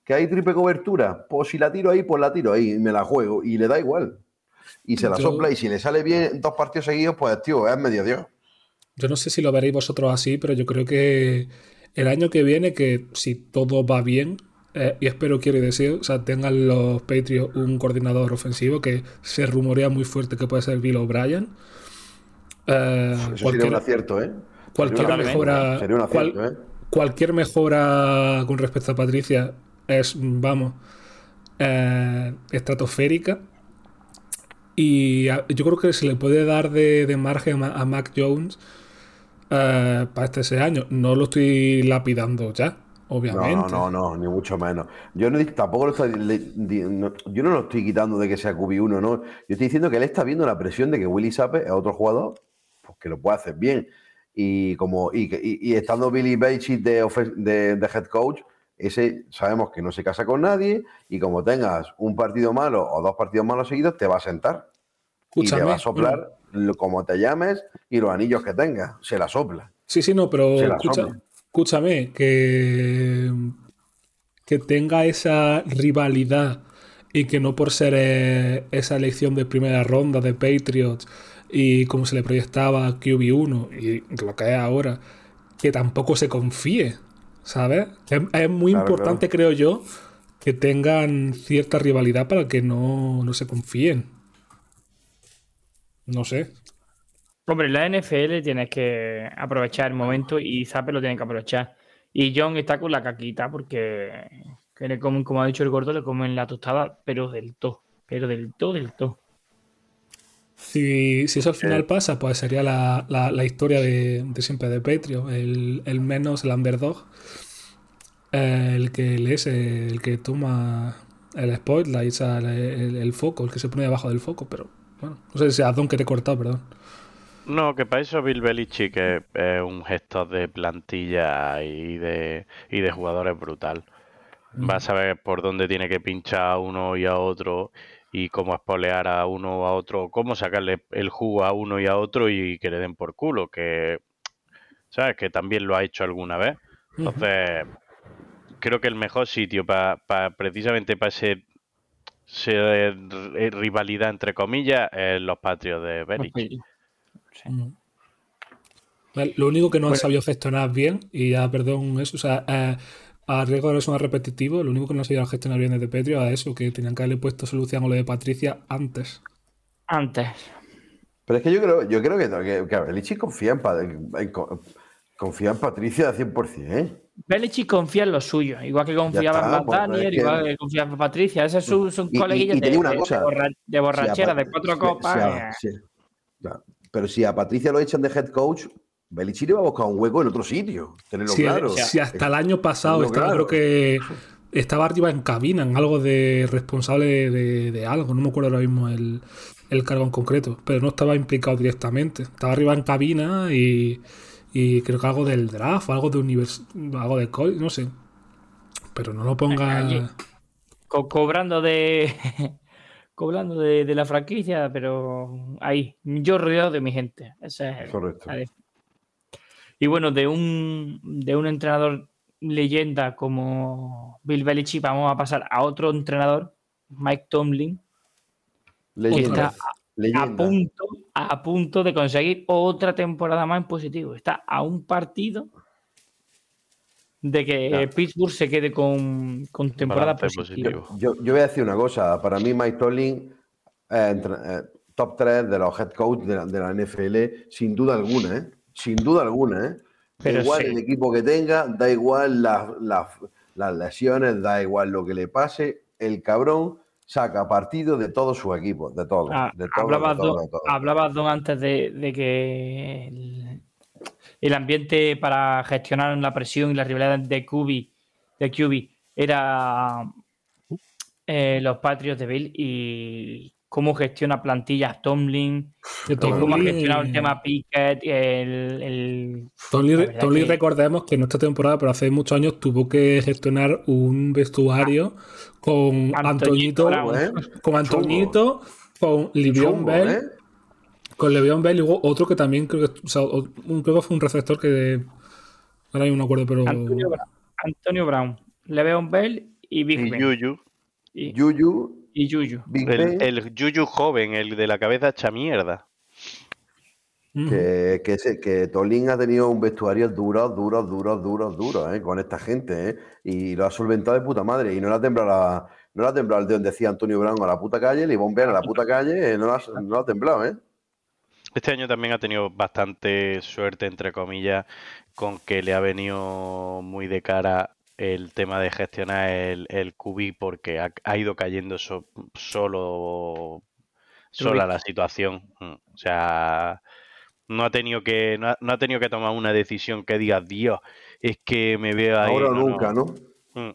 que hay triple cobertura, pues si la tiro ahí, pues la tiro ahí, y me la juego, y le da igual. Y se la Yo- sopla, y si le sale bien dos partidos seguidos, pues tío, es medio Dios. Yo no sé si lo veréis vosotros así, pero yo creo que el año que viene, que si todo va bien, eh, y espero, quiero y deseo, o sea, tengan los Patriots un coordinador ofensivo que se rumorea muy fuerte que puede ser Bill O'Brien. Eh, Eso sería cualquier, un acierto, ¿eh? cualquier Sería mejora, Sería un cual- acierto, ¿eh? cualquier mejora con respecto a Patricia es, vamos, eh, estratosférica. Y yo creo que se le puede dar de, de margen a, a Mac Jones eh, para este ese año. No lo estoy lapidando ya, obviamente. No, no, no, ni mucho menos. Yo no, tampoco lo estoy, le- no, yo no lo estoy quitando de que sea QB1, no. Yo estoy diciendo que él está viendo la presión de que Willy Sape es otro jugador pues, que lo puede hacer bien. Y como y, que- y- y estando Billy Belichick de, de, de head coach, ese sabemos que no se casa con nadie y como tengas un partido malo o dos partidos malos seguidos, te va a sentar y te va a soplar bueno, como te llames y los anillos que tengas. Se la sopla. Sí, sí, no, pero escucha- escúchame, que, que tenga esa rivalidad y que no por ser eh, esa elección de primera ronda de Patriots y como se le proyectaba a QB1 y lo que es ahora, que tampoco se confíe, ¿sabes? Es, es muy Claro, importante, creo yo, que tengan cierta rivalidad para que no, no se confíen. No sé. Hombre, la NFL tienes que aprovechar el momento y Zappe lo tiene que aprovechar. Y John está con la caquita porque que le comen, como ha dicho el gordo, le comen la tostada, pero del todo. Pero del todo, del todo. Si, si eso al final Eh. pasa, pues sería la, la- la historia de, de siempre de Patreon, el, el menos, el underdog, eh, el que lees, el que toma el spotlight, el, el- el foco, el que se pone debajo del foco, pero bueno, no sé si a Don que te he cortado, perdón. No, que para eso Bill Belichick es, es un gestor de plantilla y de, y de jugadores brutal. Va a saber por dónde tiene que pinchar a uno y a otro y cómo espolear a uno o a otro, cómo sacarle el jugo a uno y a otro y que le den por culo, que sabes que también lo ha hecho alguna vez. Entonces, creo que el mejor sitio para precisamente para ese se- eh, rivalidad entre comillas es los Patriots de Belichick. Mm. Lo único que no han sabido gestionar bien, y ya perdón eso, o sea, eh, a riesgo de sonar repetitivo, lo único que no han sabido gestionar bien desde Petrio es eso, que tenían que haberle puesto solución a lo de Patricia antes. Antes. Pero es que yo creo, yo creo que, que, confía en, en- en- confía en Patricia al 100%. Belichick confía en lo suyo, igual que confiaba está, en Matt pues, Daniel, es igual que confiaba en Patricia. Son, son Y- y- coleguillas y te de, digo una de- cosa, de borra- de borrachera, Si a de cuatro copas. si a- eh, si- claro. Pero si a Patricia lo echan de head coach, Belichick le va a buscar un hueco en otro sitio. Tenerlo Si, claro. si hasta el año pasado estaba, claro. creo que estaba arriba en cabina, en algo de responsable de, de- de algo, no me acuerdo ahora mismo el, el cargo en concreto, pero no estaba implicado directamente. Estaba arriba en cabina y, y creo que algo del draft, algo de univers, algo de college, no sé. Pero no lo ponga. Allí. co- cobrando de. cobrando de, de la franquicia, pero ahí, yo rodeado de mi gente. Ese es el- Correcto. dif- Y bueno, de un, de un entrenador leyenda como Bill Belichick, vamos a pasar a otro entrenador, Mike Tomlin, Leyenda. está a punto, a punto de conseguir otra temporada más en positivo. Está a un partido de que Claro. Pittsburgh se quede con, con temporada positiva. positivo. Yo, yo voy a decir una cosa. Para mí, Mike Tomlin, eh, entre- eh, top 3 de los head coach de la, de la NFL, sin duda alguna, ¿eh? Sin duda alguna, ¿eh? Da Pero igual sí. el equipo que tenga, da igual las, las- las lesiones, da igual lo que le pase, el cabrón saca partido de todos sus equipos, de. Ah, todos, hablabas, de todos, Don- de todos. hablabas, Don, antes de, de que el, el ambiente para gestionar la presión y la rivalidad de QB, de era eh, los Patriots de Bill y cómo gestiona plantillas Tomlin, cómo ha gestionado el tema Pickett, el, el- Tomlin, Tomlin que- recordemos que en esta temporada, pero hace muchos años, tuvo que gestionar un vestuario con Antoñito. ¿eh? con Antoñito, con Livion Bell, ¿eh? con Le'Veon Bell y luego otro que también creo que, o sea, o- un, creo que fue un receptor que ahora mismo no acuerdo, pero Antonio, Brown, Antonio Brown, Le'Veon Bell y Big Y Ben. Yuyu, Y, Yuyu, y Yuyu. El, Yuyu joven, el de la cabeza hecha mierda. Que, que, se- que Tolín ha tenido un vestuario duro, duro, duro, duro, duro, ¿eh? con esta gente, ¿eh? y lo ha solventado de puta madre, y no le ha temblado, la- no le ha temblado el dedo, decía Antonio Brown a la puta calle, le bombean a la puta calle, eh, no, le ha, no ha temblado, ¿eh? Este año también ha tenido bastante suerte, entre comillas, con que le ha venido muy de cara el tema de gestionar el, el QB porque ha, ha ido cayendo so- solo sola la situación. Mm, O sea, no ha tenido que no ha, no ha tenido que tomar una decisión que diga, Dios, es que me veo ahí. Ahora No, nunca, ¿no? Mm.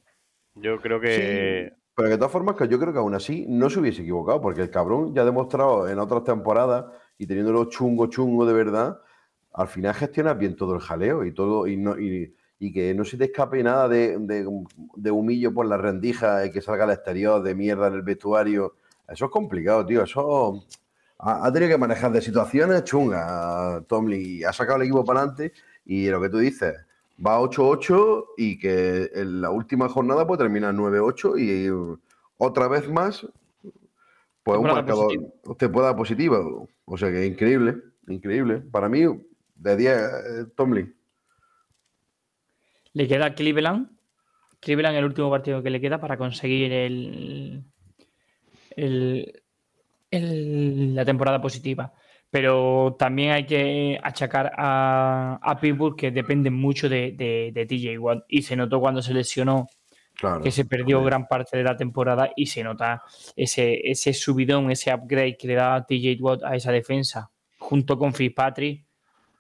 Yo creo que Sí, pero de todas formas, que yo creo que aún así no se hubiese equivocado, porque el cabrón ya ha demostrado en otras temporadas y teniéndolo chungo, chungo de verdad, al final gestionas bien todo el jaleo y todo, y no, y, y que no se te escape nada de, de, de humillo por la rendija y que salga al exterior de mierda en el vestuario. Eso es complicado, tío. Eso ha, ha tenido que manejar de situaciones chungas, Tomlin, ha sacado el equipo para adelante. Y lo que tú dices, va 8-8 y que en la última jornada puede terminar 9-8 y otra vez más, pues un marcador, positiva. temporada positiva. O sea que increíble, increíble. Para mí, de 10, eh, Tomlin. Le queda Cleveland. Cleveland el último partido que le queda para conseguir el, el- el- la temporada positiva. Pero también hay que achacar a, a Pittsburgh que depende mucho de, de, de TJ Watt. Y se notó cuando se lesionó Claro. que se perdió gran parte de la temporada y se nota ese, ese subidón, ese upgrade que le da TJ Watt a esa defensa junto con Fitzpatrick.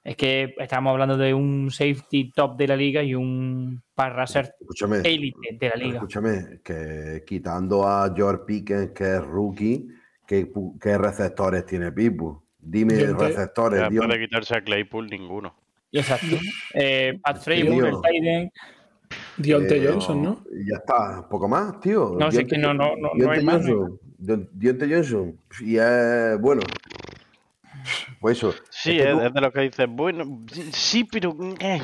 Es que estamos hablando de un safety top de la liga y un Escúchame. élite de la liga. Escúchame, que quitando a George Pickens, que es rookie, ¿qué, receptores tiene Pittsburgh? Dime Dionte- receptores, ya Dios. puede quitarse a Claypool ninguno. Exacto. Eh, Pat Frazier, el. Deontay Eh, Johnson, ¿no? Y ya está, poco más, tío. No, si es que no- no- no- no hay más, no hay Johnson. Deon- Deontay Johnson. Y es bueno. Pues eso. Sí, es que es, tú- es de lo que dices, bueno, sí, pero... eh,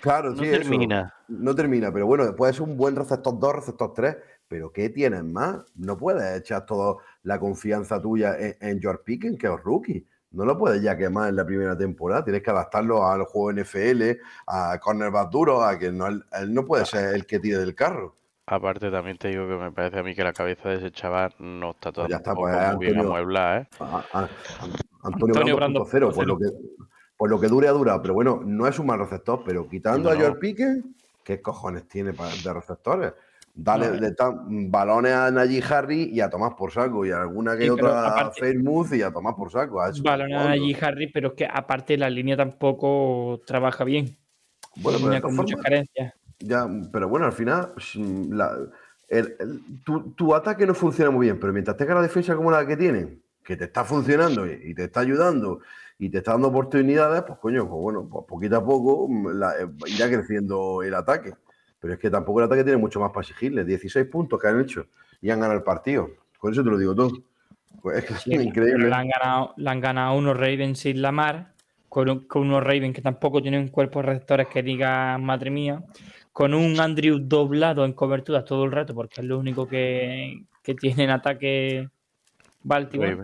Claro, No sí, eso. termina. No termina, pero bueno, puede ser un buen receptor 2, receptor 3, pero ¿qué tienes más? No puedes echar toda la confianza tuya en, en George Pickens, que es rookie. No lo puedes ya quemar en la primera temporada. Tienes que adaptarlo al juego NFL, a cornerback duro, a que no, él, no puede ser el que tire del carro. Aparte, también te digo que me parece a mí que la cabeza de ese chaval no está Pues ya está, tampoco pues, muy bien amueblada, ¿eh? A- a- Antonio, Antonio Brando Brando 2.0, por lo que por lo que dure ha durado, pero bueno, no es un mal receptor, pero quitando a. George Pickens, ¿qué cojones tiene de receptores? Dale No, dan balones a Najee Harry y a tomar por saco, y a alguna que Sí, otra a Fairmouth y a tomar por saco. A Balón a. Najee Harry, pero es que aparte la línea tampoco trabaja bien. Bueno, pero línea con muchas carencias. Ya, pero bueno, al final, la- el- el- tu, tu ataque no funciona muy bien, pero mientras tenga la defensa como la que tienen, que te está funcionando y, te está ayudando y te está dando oportunidades, pues coño, pues bueno, pues poquito a poco mm, la- eh, irá creciendo el ataque. Pero es que tampoco el ataque tiene mucho más para exigirle. 16 puntos que han hecho y han ganado el partido. Con eso te lo digo todo. Pues es que es Sí, Pero increíble. le han ganado, han ganado unos Ravens sin la mar, con, un- con unos Ravens que tampoco tienen cuerpos receptores que digan madre mía, con un Andrew doblado en cobertura todo el rato, porque es lo único que, que tiene en ataque Baltimore.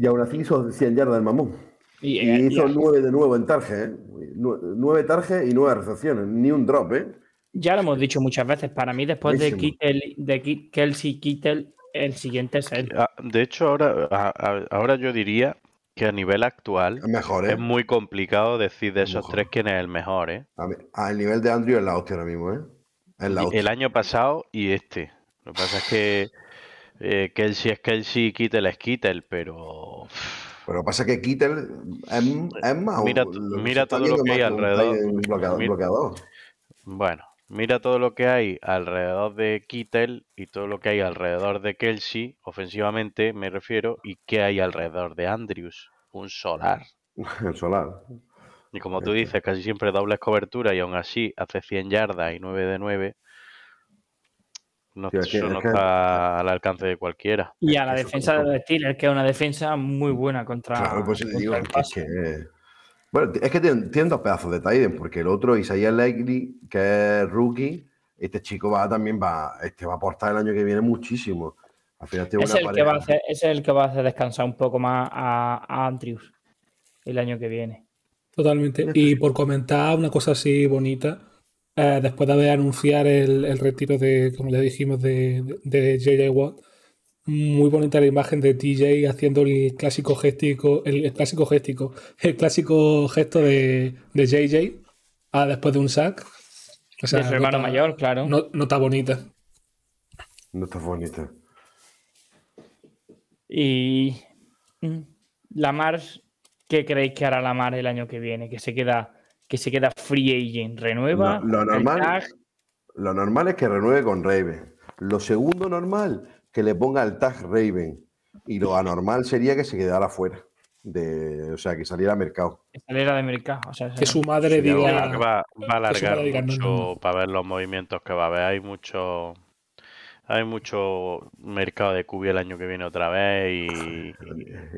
Y aún así hizo 100 yardas el mamón. Y, Y eh, hizo 9 de nuevo en target, ¿eh? 9 target y 9 recepciones. Ni un drop, ¿eh? ya lo hemos dicho muchas veces, para mí después de. Kittel, de Kelsey Kittel, el siguiente es él. Ah, De hecho, ahora, ahora yo diría que a nivel actual Es mejor, ¿eh? es muy complicado decir de esos Mejor. tres quién es el mejor, ¿eh? A mí- al nivel de Andrew es la hostia ahora mismo, ¿eh? Es la Y- hostia. El año pasado y este. Lo que pasa es que eh, Kelsey es Kelsey y Kittel es Kittel, pero Pero pasa es que Kittel es, es más. Mira- lo mira todo lo que hay alrededor. bloqueador- Mira- bloqueador. bueno, mira todo lo que hay alrededor de Kittel y todo lo que hay alrededor de Kelsey, ofensivamente me refiero, y qué hay alrededor de Andrews, un solar. El solar. Y como tú dices, casi siempre dobles cobertura y aún así hace 100 yardas y 9 de 9. No, Sí, eso es no que- está al alcance de cualquiera. Y a la defensa de los Steelers, que es una defensa muy buena contra, Claro, pues contra digo el que, pase. que- Bueno, es que tienen, tienen dos pedazos de Tiden, porque el otro, Isaiah Likely, que es rookie, este chico va también va, este va a aportar el año que viene muchísimo. Al final tiene es, una el que va a hacer, es el que va a hacer descansar un poco más a, a Andrews el año que viene. Totalmente. Y por comentar una cosa así bonita, eh, después de haber anunciado el, el retiro de, como le dijimos, de, de, de JJ Watt, muy bonita la imagen de TJ haciendo el clásico gestico, el, el clásico gestico, el clásico gesto de, de JJ ah, después de un sack. O sea, de su hermano nota- mayor, claro. no- nota bonita. No está bonito. Y mm, Lamar, ¿qué creéis que hará Lamar el año que viene? Que se queda, que se queda free agent, renueva. Lo- lo el normal- tag, Lo normal es que renueve con Raven. Lo segundo normal, que le ponga el tag Raven. Y lo anormal sería que se quedara fuera. De, o sea, que saliera al mercado. que saliera de mercado. O sea, Que su madre diga. va, va a alargar no, mucho no, no. para ver los movimientos que va a haber. Hay mucho, hay mucho mercado de cubi el año que viene otra vez y,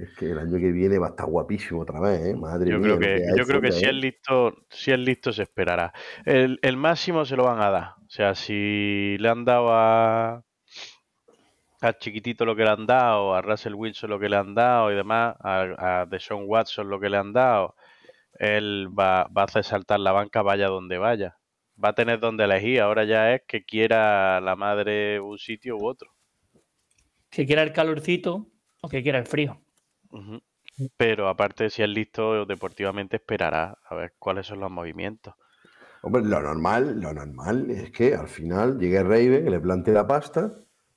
Es que el año que viene va a estar guapísimo otra vez, ¿eh? Madre yo mía. creo que, yo creo que si es listo, si es listo se esperará. El, el máximo se lo van a dar. O sea, si le han dado a a Chiquitito lo que le han dado, a Russell Wilson lo que le han dado y demás, a, a Deshaun Watson lo que le han dado, él va, va a hacer saltar la banca vaya donde vaya. Va a tener donde elegir, ahora ya es que quiera la madre un sitio u otro. que quiera el calorcito o que quiera el frío. Pero aparte, si es listo deportivamente, esperará a ver cuáles son los movimientos. Hombre, lo normal, lo normal es que al final llegue Raven, que le plantee la pasta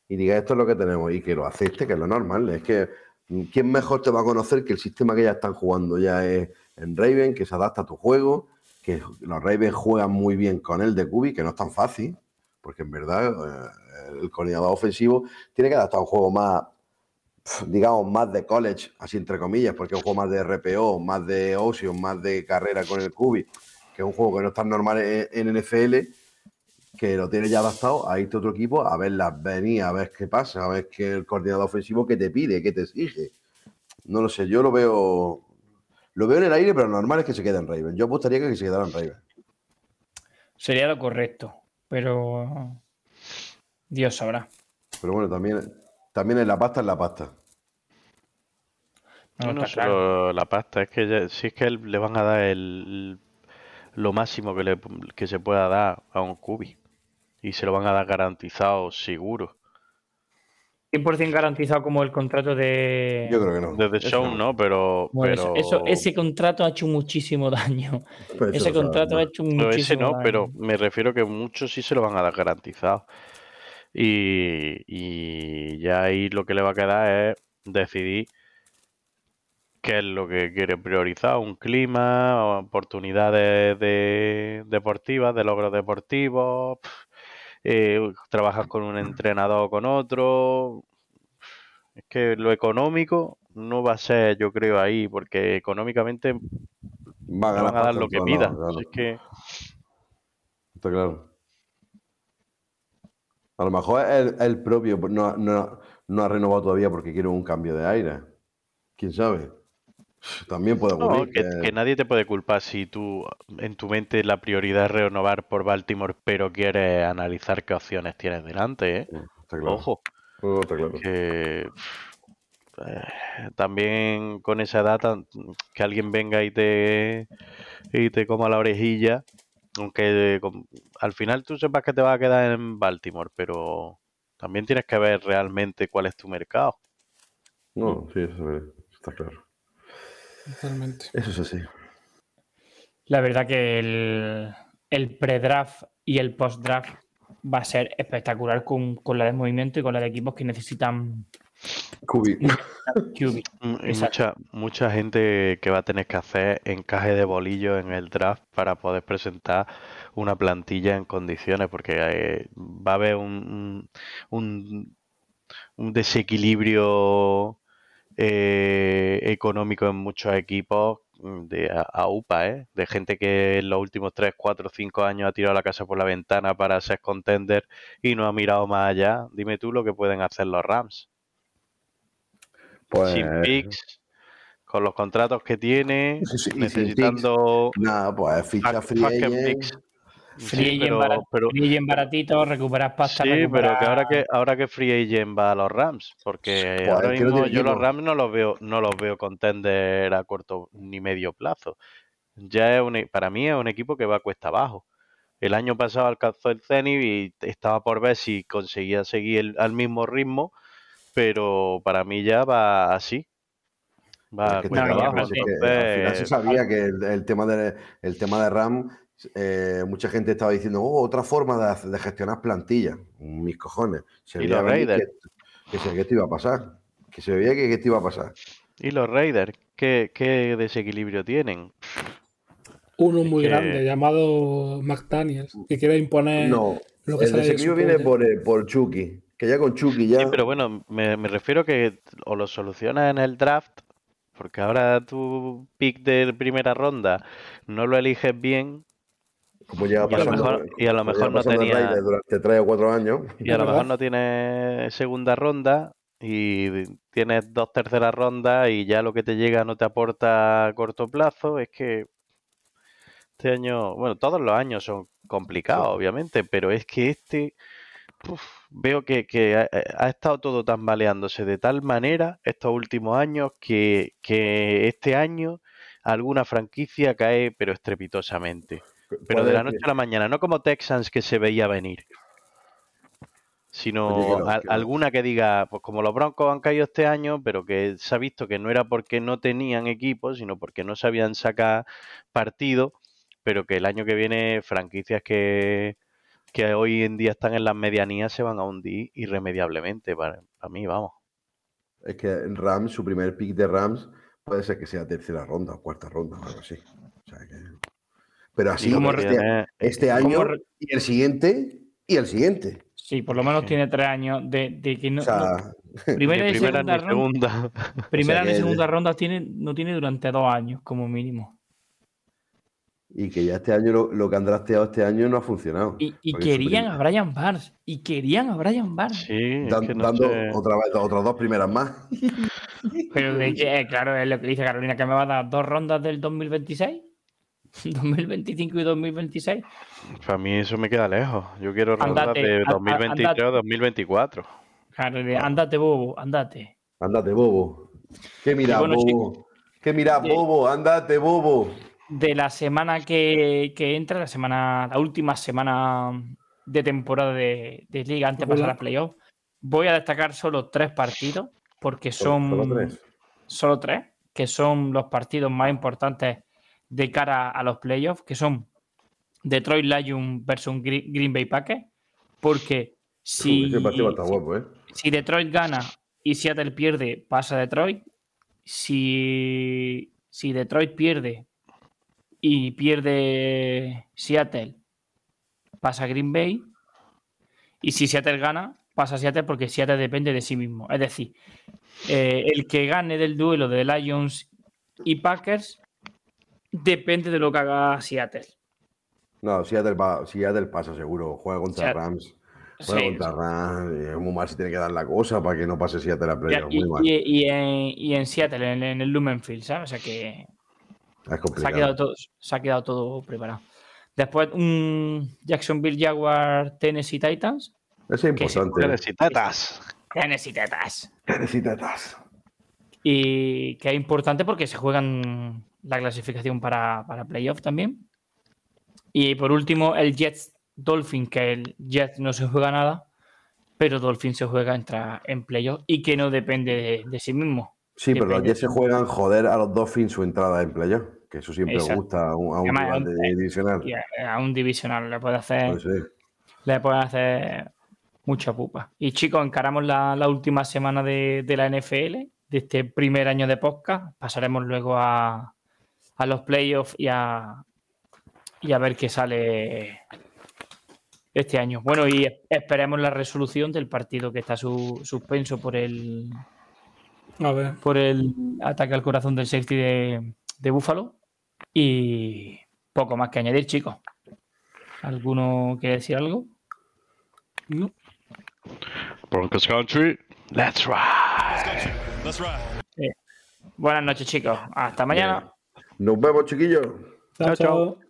y diga esto es lo que tenemos y que lo acepte, que es lo normal. Es que mm, ¿quién mejor te va a conocer que el sistema que ya están jugando ya es en Raven, que se adapta a tu juego, que los Ravens juegan muy bien con él de Cubi, que no es tan fácil, porque en verdad eh, el coordinador ofensivo tiene que adaptar un juego más, digamos, más de college, así entre comillas, porque es un juego más de RPO, más de Ocean, más de carrera con el Cubi, que es un juego que no es tan normal en, en NFL, que lo tiene ya adaptado a a otro equipo a ver las venir, a ver qué pasa, a ver qué el coordinador ofensivo que te pide, que te exige. No lo sé, yo lo veo, Lo veo en el aire, pero lo normal es que se quede en Raven. Yo apostaría que se quedara en Raven. Sería lo correcto, pero Dios sabrá. Pero bueno, también, también en la pasta es la pasta. No, No, no solo claro. la pasta, es que ya- si es que le van a dar el, lo máximo que, le, que se pueda dar a un cubi. Y se lo van a dar garantizado, seguro. 100% garantizado como el contrato de. Yo creo que no. Desde Eso Show no. no, pero, Bueno, eso- pero eso- ese contrato ha hecho muchísimo daño. Pues ese sabe, contrato ¿no? ha hecho muchísimo ese no, daño. pero me refiero que muchos sí se lo van a dar garantizado. Y, y ya ahí lo que le va a quedar es decidir qué es lo que quiere priorizar, un clima, oportunidades de, deportivas, de logros deportivos, eh, trabajas con un entrenador o con otro. Es que lo económico no va a ser, yo creo, ahí, porque económicamente Va a ganar van a dar lo que pida. claro. Es que Está claro. A lo mejor el, el propio no, no- no ha renovado todavía porque quiere un cambio de aire. ¿Quién sabe? También puede No, ocurrir. que, que- que nadie te puede culpar si tú en tu mente la prioridad es renovar por Baltimore, pero quieres analizar qué opciones tienes delante, ¿eh? Está claro. Ojo, está claro. que eh, también con esa data que alguien venga y te y te coma la orejilla, aunque al final tú sepas que te vas a quedar en Baltimore, pero también tienes que ver realmente cuál es tu mercado. No, sí, eso es- está claro. Totalmente. Eso es así. La verdad que el, el pre-draft y el post-draft va a ser espectacular con, con la de movimiento y con la de equipos que necesitan Cubi. QB. Mm, Y Exacto. mucha, mucha gente que va a tener que hacer encaje de bolillos en el draft para poder presentar una plantilla en condiciones, porque eh, va a haber un, un, un desequilibrio eh, económico en muchos equipos de a, a UPA, ¿eh? De gente que en los últimos 3, 4, 5 años ha tirado la casa por la ventana para ser contender y no ha mirado más allá. Dime tú lo que pueden hacer los Rams Pues, sin picks, con los contratos que tiene, Sí, sí, necesitando nada, pues ficha free. Free Sí, agent pero, barat- pero- free agent baratito, recuperas pasta. sí, pero que ahora que ahora que Free Agent va a los Rams, porque ahora mismo yo los. Rams no los veo, no los veo contender a corto ni medio plazo. Ya es un, e- para mí es un equipo que va cuesta abajo. El año pasado alcanzó el cenit y estaba por ver si conseguía seguir el- al mismo ritmo, pero para mí ya va así. Va es que cuesta no, te- abajo. es que al entonces- final se sabía que el, el tema de, el tema de RAM, eh, mucha gente estaba diciendo, oh, otra forma de, gestionar plantillas. Mis cojones. Se Y veía los Raiders. Que, que, se- que esto iba a pasar. Que se veía que, que esto iba a pasar. ¿Y los Raiders? ¿Qué, qué desequilibrio tienen? Uno Es muy que- grande llamado McDaniels que quiere imponer No, lo que el sale de su desequilibrio viene por, eh, por Chucky. Que ya con Chucky ya. Sí, pero bueno, me, me refiero que o lo solucionas en el draft, porque ahora tu pick de primera ronda no lo eliges bien como lleva y a lo mejor- y a lo mejor no tenía- durante tres o cuatro años. y a lo mejor no tienes segunda ronda y tienes dos terceras rondas y ya lo que te llega no te aporta a corto plazo, es que este año, bueno, todos los años son complicados, Sí. obviamente, pero es que este uf, veo que, que ha, ha estado todo tambaleándose de tal manera estos últimos años que, que este año alguna franquicia cae pero estrepitosamente. Pero de la noche a la mañana, no como Texans que se veía venir, sino Oye, que que alguna que diga, pues como los Broncos han caído este año, pero que se ha visto que no era porque no tenían equipo, sino porque no sabían sacar partido, pero que el año que viene franquicias que, que hoy en día están en las medianías se van a hundir irremediablemente, para, para mí, vamos. Es que Rams, su primer pick de Rams, puede ser que sea tercera ronda o cuarta ronda o algo así. O sea que- Pero así, Y como este, tiene- este año y el siguiente y el siguiente. Sí, por lo menos tiene tres años de, de que no. o sea, no- primera ni y primera segunda ni ronda. Primera y segunda ronda tiene, no tiene durante dos años, como mínimo. y que ya este año lo, lo que han drafteado este año no ha funcionado. Y, querían a Brian Barnes. Y querían a Brian Barnes. Sí, es dan- que no dando sé. otra vez, otras dos primeras más. Pero de que, eh, claro, es lo que dice Carolina, que me va a dar dos rondas del 2026, 2025 y 2026. Para mí eso me queda lejos. Yo quiero Andate, de a- a- 2023 o andate. 2024. Claro, de, ándate, bobo, ándate. Ándate, bobo. ¿Qué mira, bueno, bobo? ¿Qué mira, de- bobo? Ándate, bobo. De la semana que, que entra, la semana, la última semana de temporada de, de liga antes de pasar a playoff, voy a destacar solo tres partidos, porque son Solo tres. solo tres, que son los partidos más importantes de cara a los playoffs, que son Detroit Lions versus Gre- Green Bay Packers, porque si, Ese partido guapo, ¿eh? si Detroit gana y Seattle pierde, pasa Detroit. Si, si Detroit pierde y pierde Seattle, pasa Green Bay. Y si Seattle gana, pasa Seattle porque Seattle depende de sí mismo. Es decir, eh, el que gane del duelo de Lions y Packers depende de lo que haga Seattle. No, Seattle, va, Seattle pasa seguro. Juega contra Seattle. Rams. Juega Sí, contra Rams. y Es muy mal si tiene que dar la cosa para que no pase Seattle a Y, playoff. Muy mal. y- y en, y en Seattle, en, en el Lumenfield, ¿sabes? O sea que Es Se ha, complicado. quedado todo, se ha quedado todo preparado. Después, un Jacksonville Jaguar Tennessee Titans. Ese es se importante. Necesitas. Tennessee Titans. Necesitas. Y que es importante porque se juegan la clasificación para, para playoff también. Y por último, el Jets Dolphin, que el Jets no se juega nada, pero Dolphin se juega entra en playoff y que no depende de, de sí mismo. Sí, pero los. Jets se juegan joder a los Dolphins su entrada en playoff. Que eso siempre Exacto. gusta a un, a un Además, rival de eh, divisional. A, a un divisional le puede hacer. Pues sí. le pueden hacer mucha pupa. Y chicos, encaramos la, la última semana de, de la NFL, de este primer año de podcast. Pasaremos luego a, a los playoffs y a, y a ver qué sale este año. Bueno, y esperemos la resolución del partido que está su- suspenso por el, A ver. por el ataque al corazón del safety de, de Buffalo. Y poco más que añadir, chicos. ¿Alguno quiere decir algo? No. Broncos Country. Let's ride. Buenas noches, chicos. Hasta mañana. Nos vemos, chiquillos. Chao, Chao, chao. chao.